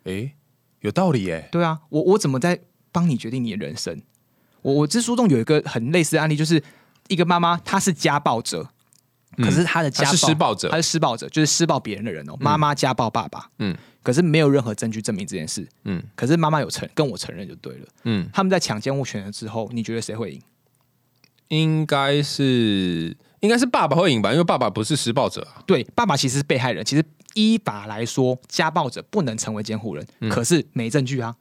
Speaker 3: 哎，有道理，耶，
Speaker 2: 对啊，我我怎么在帮你决定你的人生？我我这书中有一个很类似的案例，就是一个妈妈，她是家暴者，可是她的家
Speaker 3: 是施暴者，
Speaker 2: 她是施暴者，就是施暴别人的人哦。妈妈家暴爸爸，嗯，可是没有任何证据证明这件事，嗯，可是妈妈有承跟我承认就对了，嗯，他们在抢监护权了之后，你觉得谁会赢？
Speaker 3: 应该是应该是爸爸会赢吧，因为爸爸不是施暴者啊。
Speaker 2: 对，爸爸其实是被害人。其实依法来说，家暴者不能成为监护人，可是没证据啊。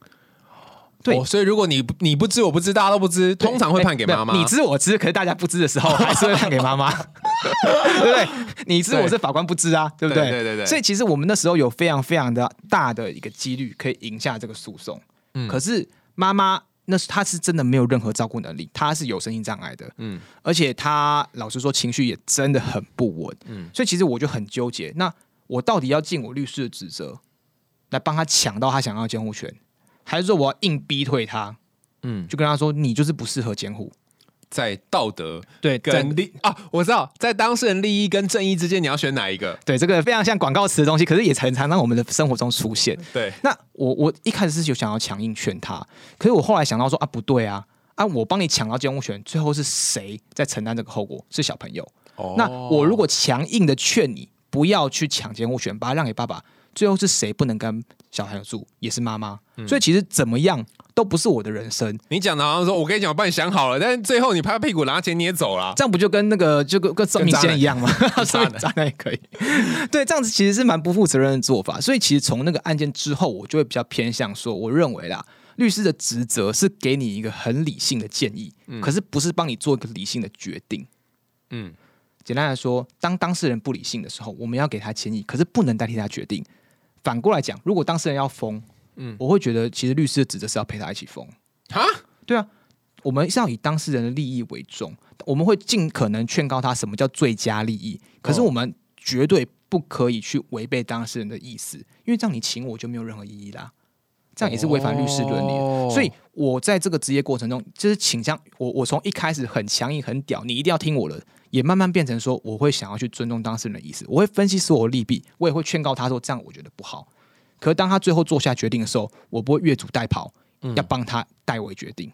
Speaker 2: 对，
Speaker 3: 所以如果你你不知，我不知，大家都不知，通常会判给妈妈。
Speaker 2: 你知我知，可是大家不知的时候，还是会判给妈妈，对不对？你知我是法官不知啊，对不对？
Speaker 3: 对对对。
Speaker 2: 所以其实我们那时候有非常非常的大的一个几率可以赢下这个诉讼。嗯，可是妈妈。那是他是真的没有任何照顾能力，他是有身心障碍的，嗯，而且他老实说情绪也真的很不稳，嗯，所以其实我就很纠结，那我到底要尽我律师的职责来帮他抢到他想要监护权，还是说我要硬逼退他？嗯，就跟他说你就是不适合监护。
Speaker 3: 在道德
Speaker 2: 对
Speaker 3: 跟利啊，我知道在当事人利益跟正义之间，你要选哪一个？
Speaker 2: 对，这个非常像广告词的东西，可是也常常在我们的生活中出现。
Speaker 3: 对，
Speaker 2: 那我我一开始是有想要强硬劝他，可是我后来想到说啊，不对啊，啊，我帮你抢到监护权，最后是谁在承担这个后果？是小朋友。哦，那我如果强硬的劝你不要去抢监护权，把它让给爸爸，最后是谁不能跟小孩住？也是妈妈。所以其实怎么样都不是我的人生。
Speaker 3: 你讲的好像说，我跟你讲，我帮你想好了，但是最后你拍屁股拿钱你也走了，
Speaker 2: 这样不就跟那个就跟跟张明先一样吗？
Speaker 3: 渣男
Speaker 2: 渣男也可以。对，这样子其实是蛮不负责任的做法。所以其实从那个案件之后，我就会比较偏向说，我认为啦，律师的职责是给你一个很理性的建议，可是不是帮你做一个理性的决定。
Speaker 3: 嗯，
Speaker 2: 简单来说，当当事人不理性的时候，我们要给他建议，可是不能代替他决定。反过来讲，如果当事人要疯，嗯，我会觉得其实律师的职责是要陪他一起疯。
Speaker 3: 哈，
Speaker 2: 对啊，我们是要以当事人的利益为重，我们会尽可能劝告他什么叫最佳利益，可是我们绝对不可以去违背当事人的意思，因为这样你请我就没有任何意义啦。这样也是违反律师伦理所以我在这个职业过程中，就是倾向我，我从一开始很强硬、很屌，你一定要听我的，也慢慢变成说，我会想要去尊重当事人的意思，我会分析所有利弊，我也会劝告他说，这样我觉得不好。可是当他最后做下决定的时候，我不会越俎代庖，要帮他代为决定。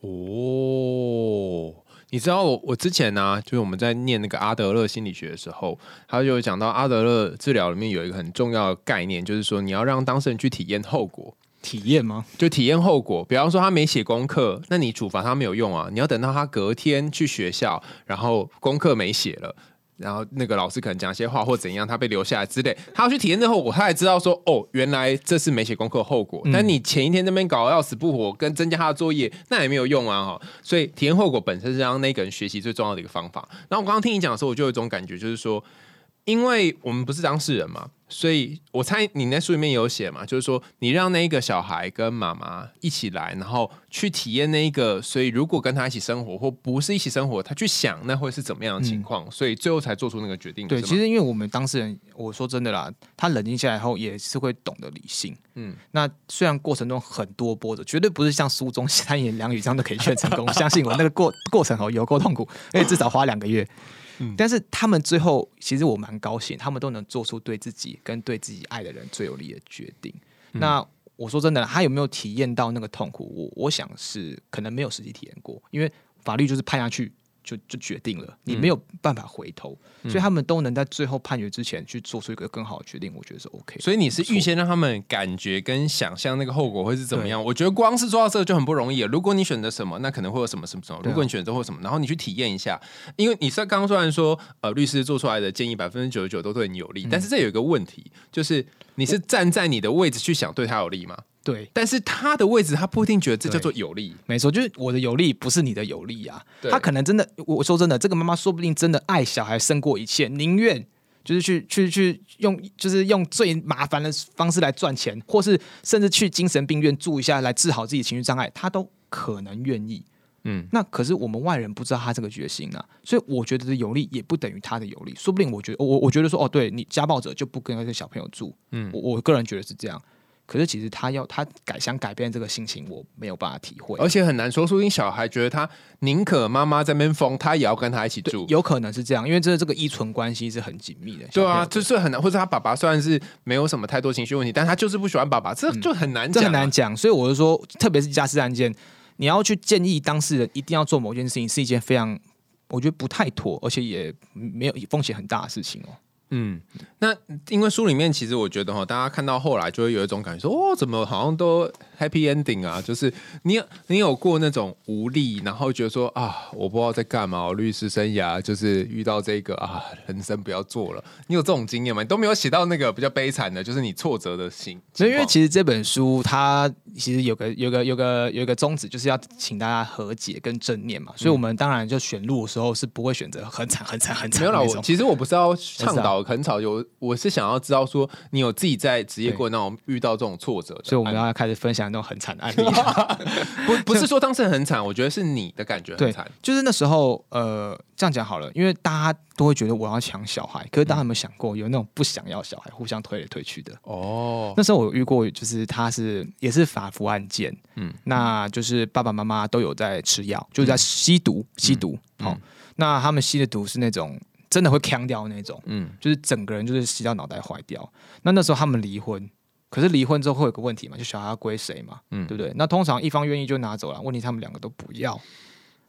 Speaker 3: 哦，你知道我我之前呢、就是我们在念那个阿德勒心理学的时候，他就有讲到阿德勒治疗里面有一个很重要的概念，就是说你要让当事人去体验后果。
Speaker 2: 体验吗？
Speaker 3: 就体验后果，比方说他没写功课，那你处罚他没有用啊，你要等到他隔天去学校，然后功课没写了。然后那个老师可能讲一些话或怎样，他被留下来之类，他要去体验这后果，他才知道说哦，原来这是没写功课的后果。但你前一天那边搞得要死不活，跟增加他的作业，那也没有用啊哈。所以体验后果本身是让那个人学习最重要的一个方法。然后我刚刚听你讲的时候，我就有一种感觉，就是说，因为我们不是当事人嘛，所以我猜你那书里面有写嘛，就是说你让那一个小孩跟妈妈一起来，然后去体验那一个，所以如果跟他一起生活或不是一起生活，他去想那会是怎么样的情况，所以最后才做出那个决定。
Speaker 2: 对，其实因为我们当事人，我说真的啦，他冷静下来后也是会懂得理性。嗯，那虽然过程中很多波折，绝对不是像书中三言两语这样都可以劝成功。相信我，那个过过程哦有够痛苦，而且至少花两个月。但是他们最后，其实我蛮高兴，他们都能做出对自己跟对自己爱的人最有利的决定。那我说真的，他有没有体验到那个痛苦？我我想是可能没有实际体验过，因为法律就是判下去就就决定了，你没有办法回头，所以他们都能在最后判决之前去做出一个更好的决定，我觉得是 OK。
Speaker 3: 所以你是预先让他们感觉跟想象那个后果会是怎么样？我觉得光是做到这个就很不容易了。如果你选择什么，那可能会有什么什么什么；如果你选择或什么，然后你去体验一下，因为你是刚刚虽然说呃律师做出来的建议百分之九十九都对你有
Speaker 2: 嗯
Speaker 3: 利，但是这有一个问题，就是你是站在你的位置去想对他有利吗？
Speaker 2: 对，
Speaker 3: 但是他的位置他不一定觉得这叫做有利。
Speaker 2: 没错，就是我的有利不是你的有利啊。
Speaker 3: 对
Speaker 2: 他可能真的，我我说真的，这个妈妈说不定真的爱小孩胜过一切，宁愿就是去去去用，就是用最麻烦的方式来赚钱，或是甚至去精神病院住一下来治好自己情绪障碍，他都可能愿意。
Speaker 3: 嗯，
Speaker 2: 那可是我们外人不知道他这个决心啊，所以我觉得的有利也不等于他的有利，说不定我觉得我我觉得说哦，对你家暴者就不跟那些小朋友住，嗯，我我个人觉得是这样。可是其实他要他改想改变这个心情，我没有办法体会。
Speaker 3: 而且很难说，说不定小孩觉得他宁可妈妈在那边疯，他也要跟他一起住。
Speaker 2: 有可能是这样，因为这这个依存关系是很紧密的。
Speaker 3: 对啊，就是很难，或者他爸爸虽然是没有什么太多情绪问题，但他就是不喜欢爸爸，这就很难
Speaker 2: 嗯这很难讲，所以我就说，特别是家事案件，你要去建议当事人一定要做某件事情，是一件非常我觉得不太妥，而且也没有风险很大的事情哦。
Speaker 3: 嗯，那因为书里面其实我觉得哈，大家看到后来就会有一种感觉说，哦，怎么好像都 happy ending 啊？就是你有你有过那种无力，然后觉得说啊，我不知道在干嘛，我律师生涯就是遇到这个啊，人生不要做了。你有这种经验吗？你都没有写到那个比较悲惨的，就是你挫折的心。
Speaker 2: 所以，因为其实这本书它其实有个有个有个有一个宗旨，就是要请大家和解跟正念嘛。所以我们当然就选路的时候是不会选择很惨很惨很惨
Speaker 3: 没有啦。我其实我不是要倡导很吵，有我是想要知道说，你有自己在职业过程当中遇到这种挫折
Speaker 2: 所以我们要开始分享那种很惨的案例。
Speaker 3: 不不是说当事人很惨，我觉得是你的感觉很惨。，
Speaker 2: 就是那时候，呃，这样讲好了，因为大家都会觉得我要抢小孩，可是大家有没有想过，有那种不想要小孩，互相推来推去的？
Speaker 3: 哦，
Speaker 2: 那时候我遇过，就是他是也是法服案件，
Speaker 3: 嗯
Speaker 2: 嗯，那就是爸爸妈妈都有在吃药，就是在吸毒，吸毒，
Speaker 3: 嗯
Speaker 2: 好、那他们吸的毒是那种真的会呛掉那种，
Speaker 3: 嗯
Speaker 2: 就是整个人就是吸到脑袋坏掉。那那时候他们离婚，可是离婚之后会有个问题嘛，就小孩要归谁嘛，
Speaker 3: 嗯
Speaker 2: 对不对？那通常一方愿意就拿走了，问题他们两个都不要，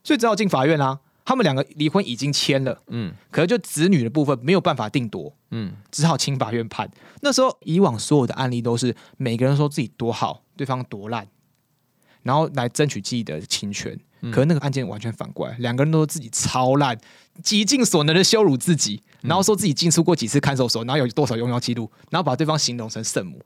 Speaker 2: 所以只好进法院啦、他们两个离婚已经签了，
Speaker 3: 嗯
Speaker 2: 可是就子女的部分没有办法定夺，
Speaker 3: 嗯
Speaker 2: 只好请法院判。那时候以往所有的案例都是每个人说自己多好，对方多烂。然后来争取自己的侵权。可是那个案件完全反过来，两个人都说自己超烂，极尽所能的羞辱自己，然后说自己进出过几次看守所，然后有多少用药记录，然后把对方形容成圣母。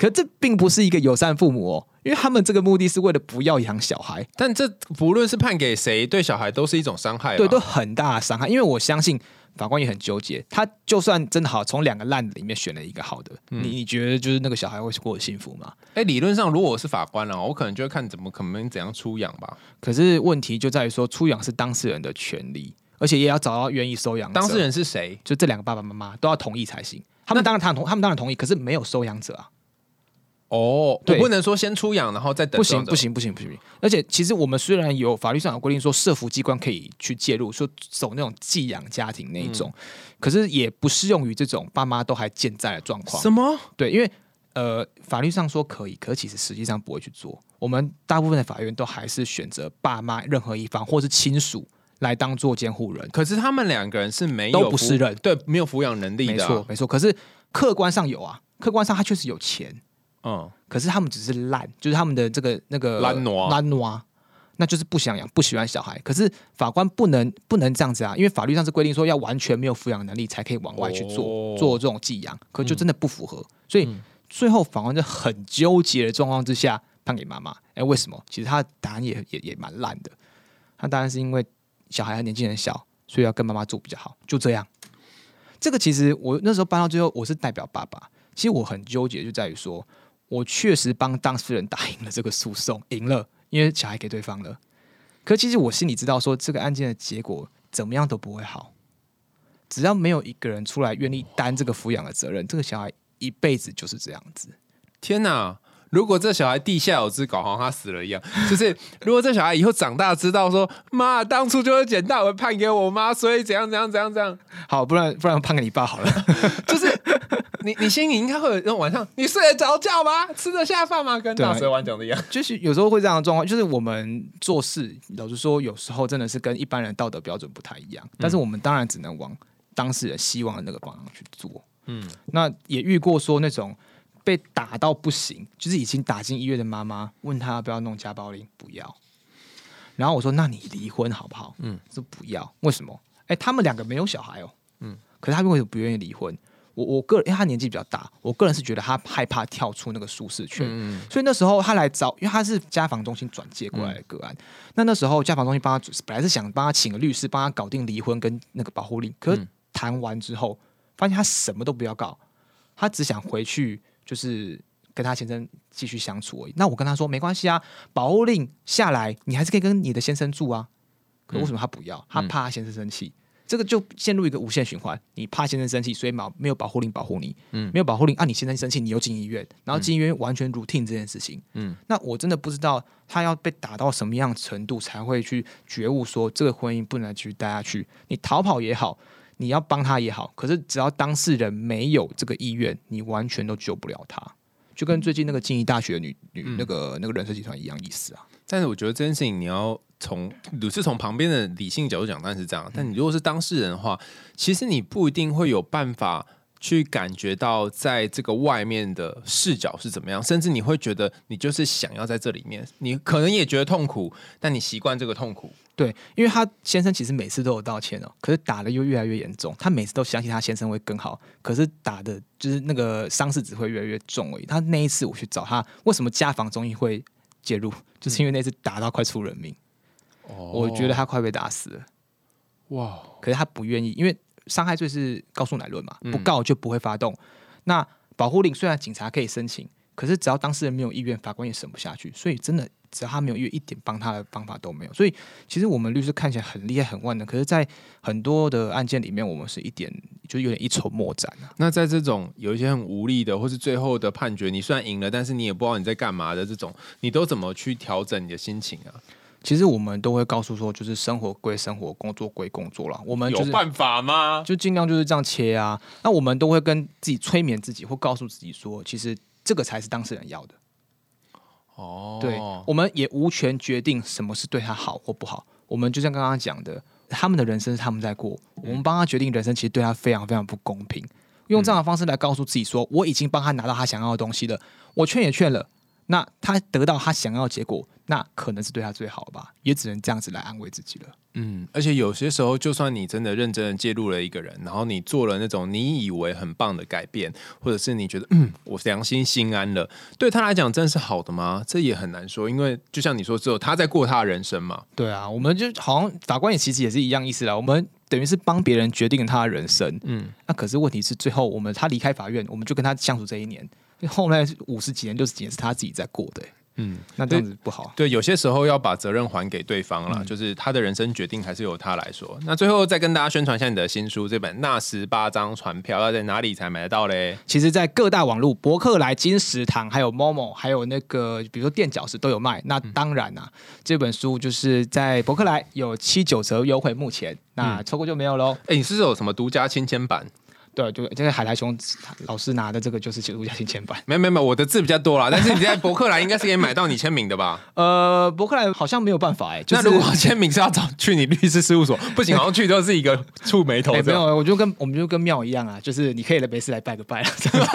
Speaker 2: 可这并不是一个友善父母哦，因为他们这个目的是为了不要养小孩，
Speaker 3: 但这不论是判给谁，对小孩都是一种伤害，
Speaker 2: 对，都很大的伤害。因为我相信法官也很纠结，他就算真的好，从两个烂的里面选了一个好的，你你觉得就是那个小孩会过得幸福吗？
Speaker 3: 哎，理论上如果我是法官了，我可能就会看怎么可能怎样出养吧。
Speaker 2: 可是问题就在于说，出养是当事人的权利，而且也要找到愿意收养。
Speaker 3: 当事人是谁？
Speaker 2: 就这两个爸爸妈妈都要同意才行。他们当然他同，他们当然同意，可是没有收养者啊。
Speaker 3: 哦，我不能说先出养，然后再等。
Speaker 2: 不行，不行，不行，不行。而且，其实我们虽然有法律上有规定说，社福机关可以去介入，说走那种寄养家庭那一种，可是也不适用于这种爸妈都还健在的状况。
Speaker 3: 什么？
Speaker 2: 对，因为呃，法律上说可以，可其实实际上不会去做。我们大部分的法院都还是选择爸妈任何一方或是亲属来当做监护人。
Speaker 3: 可是他们两个人是没有
Speaker 2: 都不是人，
Speaker 3: 对，没有抚养能力的。
Speaker 2: 没错，没错。可是客观上有啊，客观上他确实有钱。嗯，可是他们只是烂，就是他们的这个那个
Speaker 3: 烂挪
Speaker 2: 烂挪，那就是不想养，不喜欢小孩。可是法官不能不能这样子啊，因为法律上是规定说要完全没有抚养能力才可以往外去做做这种寄养，可就真的不符合。所以最后法官就很纠结的状况之下判给妈妈。哎，为什么？其实他的答案也也也蛮烂的。他当然是因为小孩还年纪很小，所以要跟妈妈住比较好。就这样。这个其实我那时候搬到最后，我是代表爸爸。其实我很纠结，就在于说。我确实帮当事人打赢了这个诉讼，赢了，因为小孩给对方了。可其实我心里知道，说这个案件的结果怎么样都不会好。只要没有一个人出来愿意担这个抚养的责任，这个小孩一辈子就是这样子。
Speaker 3: 天哪！如果这小孩地下有只狗，好像他死了一样。就是如果这小孩以后长大知道说，妈当初就是捡大文判给我妈，所以怎样怎样怎样怎样。
Speaker 2: 好，不然不然判给你爸好了。
Speaker 3: 就是你你心里应该会有那种晚上你睡得着觉吗？吃得下饭吗？跟大蛇丸讲的一样。
Speaker 2: 就是有时候会这样的状况。就是我们做事，老实说，有时候真的是跟一般人道德标准不太一样。但是我们当然只能往当事人希望的那个方向去做。嗯，那也遇过说那种。被打到不行，就是已经打进医院的妈妈问他要不要弄家暴令，不要。然后我说：“那你离婚好不好？”嗯，说不要。为什么？哎，他们两个没有小孩哦。嗯，可是他为什么不愿意离婚？我我个人，因为他年纪比较大，我个人是觉得他害怕跳出那个舒适圈。嗯，所以那时候他来找，因为他是家访中心转接过来的个案。那那时候家访中心帮他，本来是想帮他请个律师，帮他搞定离婚跟那个保护令。可是谈完之后，发现他什么都不要搞，他只想回去。就是跟他先生继续相处而已。那我跟他说没关系啊，保护令下来，你还是可以跟你的先生住啊。可为什么他不要？他怕先生生气，这个就陷入一个无限循环。你怕先生生气，所以没没有保护令保护你。嗯，没有保护令啊，你先生生气，你又进医院，然后进医院完全 routine 这件事情。嗯，那我真的不知道他要被打到什么样程度才会去觉悟说这个婚姻不能继续待下去。你逃跑也好。你要帮他也好，可是只要当事人没有这个意愿，你完全都救不了他。就跟最近那个静宜大学女女那个那个人设集团一样意思啊。
Speaker 3: 但是我觉得这件事情你要从你是从旁边的理性角度讲，当然是这样。但你如果是当事人的话，其实你不一定会有办法去感觉到在这个外面的视角是怎么样，甚至你会觉得你就是想要在这里面，你可能也觉得痛苦，但你习惯这个痛苦。
Speaker 2: 对，因为他先生其实每次都有道歉哦，可是打的又越来越严重。他每次都相信他先生会更好，可是打的就是那个伤势只会越来越重而已。他那一次我去找他，为什么家访中医会介入？就是因为那次打到快出人命，哦，我觉得他快被打死了。哇！可是他不愿意，因为伤害罪是告诉乃论嘛，不告就不会发动。那保护令虽然警察可以申请，可是只要当事人没有意愿，法官也审不下去。所以真的。只要他没有，意愿一点帮他的方法都没有，所以其实我们律师看起来很厉害、很万能，可是，在很多的案件里面，我们是一点就有点一筹莫展啊。
Speaker 3: 那在这种有一些很无力的，或是最后的判决，你虽然赢了，但是你也不知道你在干嘛的这种，你都怎么去调整你的心情啊？
Speaker 2: 其实我们都会告诉说，就是生活归生活，工作归工作了。我们有
Speaker 3: 办法吗？
Speaker 2: 就尽量就是这样切啊。那我们都会跟自己催眠自己，或告诉自己说，其实这个才是当事人要的。哦，对，我们也无权决定什么是对他好或不好。我们就像刚刚讲的，他们的人生是他们在过，我们帮他决定人生，其实对他非常非常不公平。用这样的方式来告诉自己说，我已经帮他拿到他想要的东西了，我劝也劝了，那他得到他想要的结果，那可能是对他最好吧，也只能这样子来安慰自己了。
Speaker 3: 嗯，而且有些时候，就算你真的认真的介入了一个人，然后你做了那种你以为很棒的改变，或者是你觉得嗯，我良心心安了，对他来讲真的是好的吗？这也很难说，因为就像你说，只有他在过他的人生嘛。
Speaker 2: 对啊，我们就好像法官也其实也是一样意思啦，我们等于是帮别人决定他的人生。嗯，那可是问题是最后我们他离开法院，我们就跟他相处这一年，后来五十几年、六十几年是他自己在过的、嗯，那这样子不好。
Speaker 3: 对，有些时候要把责任还给对方了，就是他的人生决定还是由他来说。那最后再跟大家宣传一下你的新书，这本《那十八张船票》要在哪里才买得到嘞？
Speaker 2: 其实，在各大网络博客来、金石堂、还有 Momo，还有那个比如说垫脚石都有卖。那当然啊，这本书就是在博客来有七九折优惠，目前那错过就没有喽。
Speaker 3: 哎，你是有什么独家亲签版？
Speaker 2: 对，就这个海苔熊老师拿的这个就是独家亲签版。
Speaker 3: 没有没有没有，我的字比较多啦，但是你在博客来应该是可以买到你签名的吧？
Speaker 2: 呃，博客来好像没有办法哎。
Speaker 3: 那如果签名是要找去你律师事务所，不行，好像去都是一个触眉头。
Speaker 2: 没有，我就跟我们就跟庙一样啊，就是你可以来没事来拜个拜。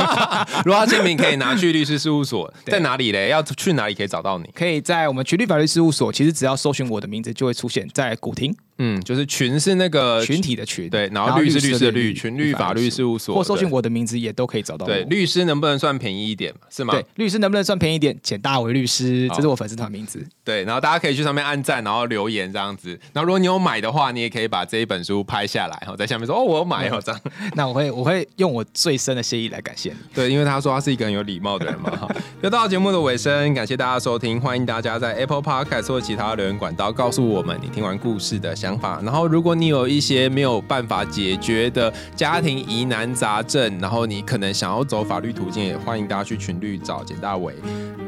Speaker 3: 如果要签名，可以拿去律师事务所，在哪里嘞？要去哪里可以找到你？
Speaker 2: 可以在我们群律法律事务所，其实只要搜寻我的名字，就会出现在古亭。
Speaker 3: 嗯，就是群是那个
Speaker 2: 群体的群，
Speaker 3: 对，然后律是律师的律，群律法律事务所，
Speaker 2: 或搜寻我的名字也都可以找到。
Speaker 3: 对，律师能不能算便宜一点是吗？
Speaker 2: 对，律师能不能算便宜一点？简大为律师，这是我粉丝团名字。
Speaker 3: 对，然后大家可以去上面按赞，然后留言这样子。然后如果你有买的话，你也可以把这一本书拍下来，然后在下面说哦，我有买哦这样。
Speaker 2: 那我会我会用我最深的谢意来感谢你。
Speaker 3: 对，因为他说他是一个很有礼貌的人嘛。哈，又到节目的尾声，感谢大家收听，欢迎大家在 Apple Podcast 或其他留言管道告诉我们你听完故事的想法。然后如果你有一些没有办法解决的家庭疑难杂症，然后你可能想要走法律途径，也欢迎大家去群律找简大伟，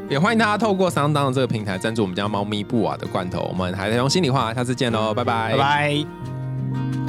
Speaker 3: 也欢迎大家透过桑当的这个平台赞助我们家猫咪布瓦的罐头。我们还在用心里话，下次见喽，拜拜，
Speaker 2: 拜拜。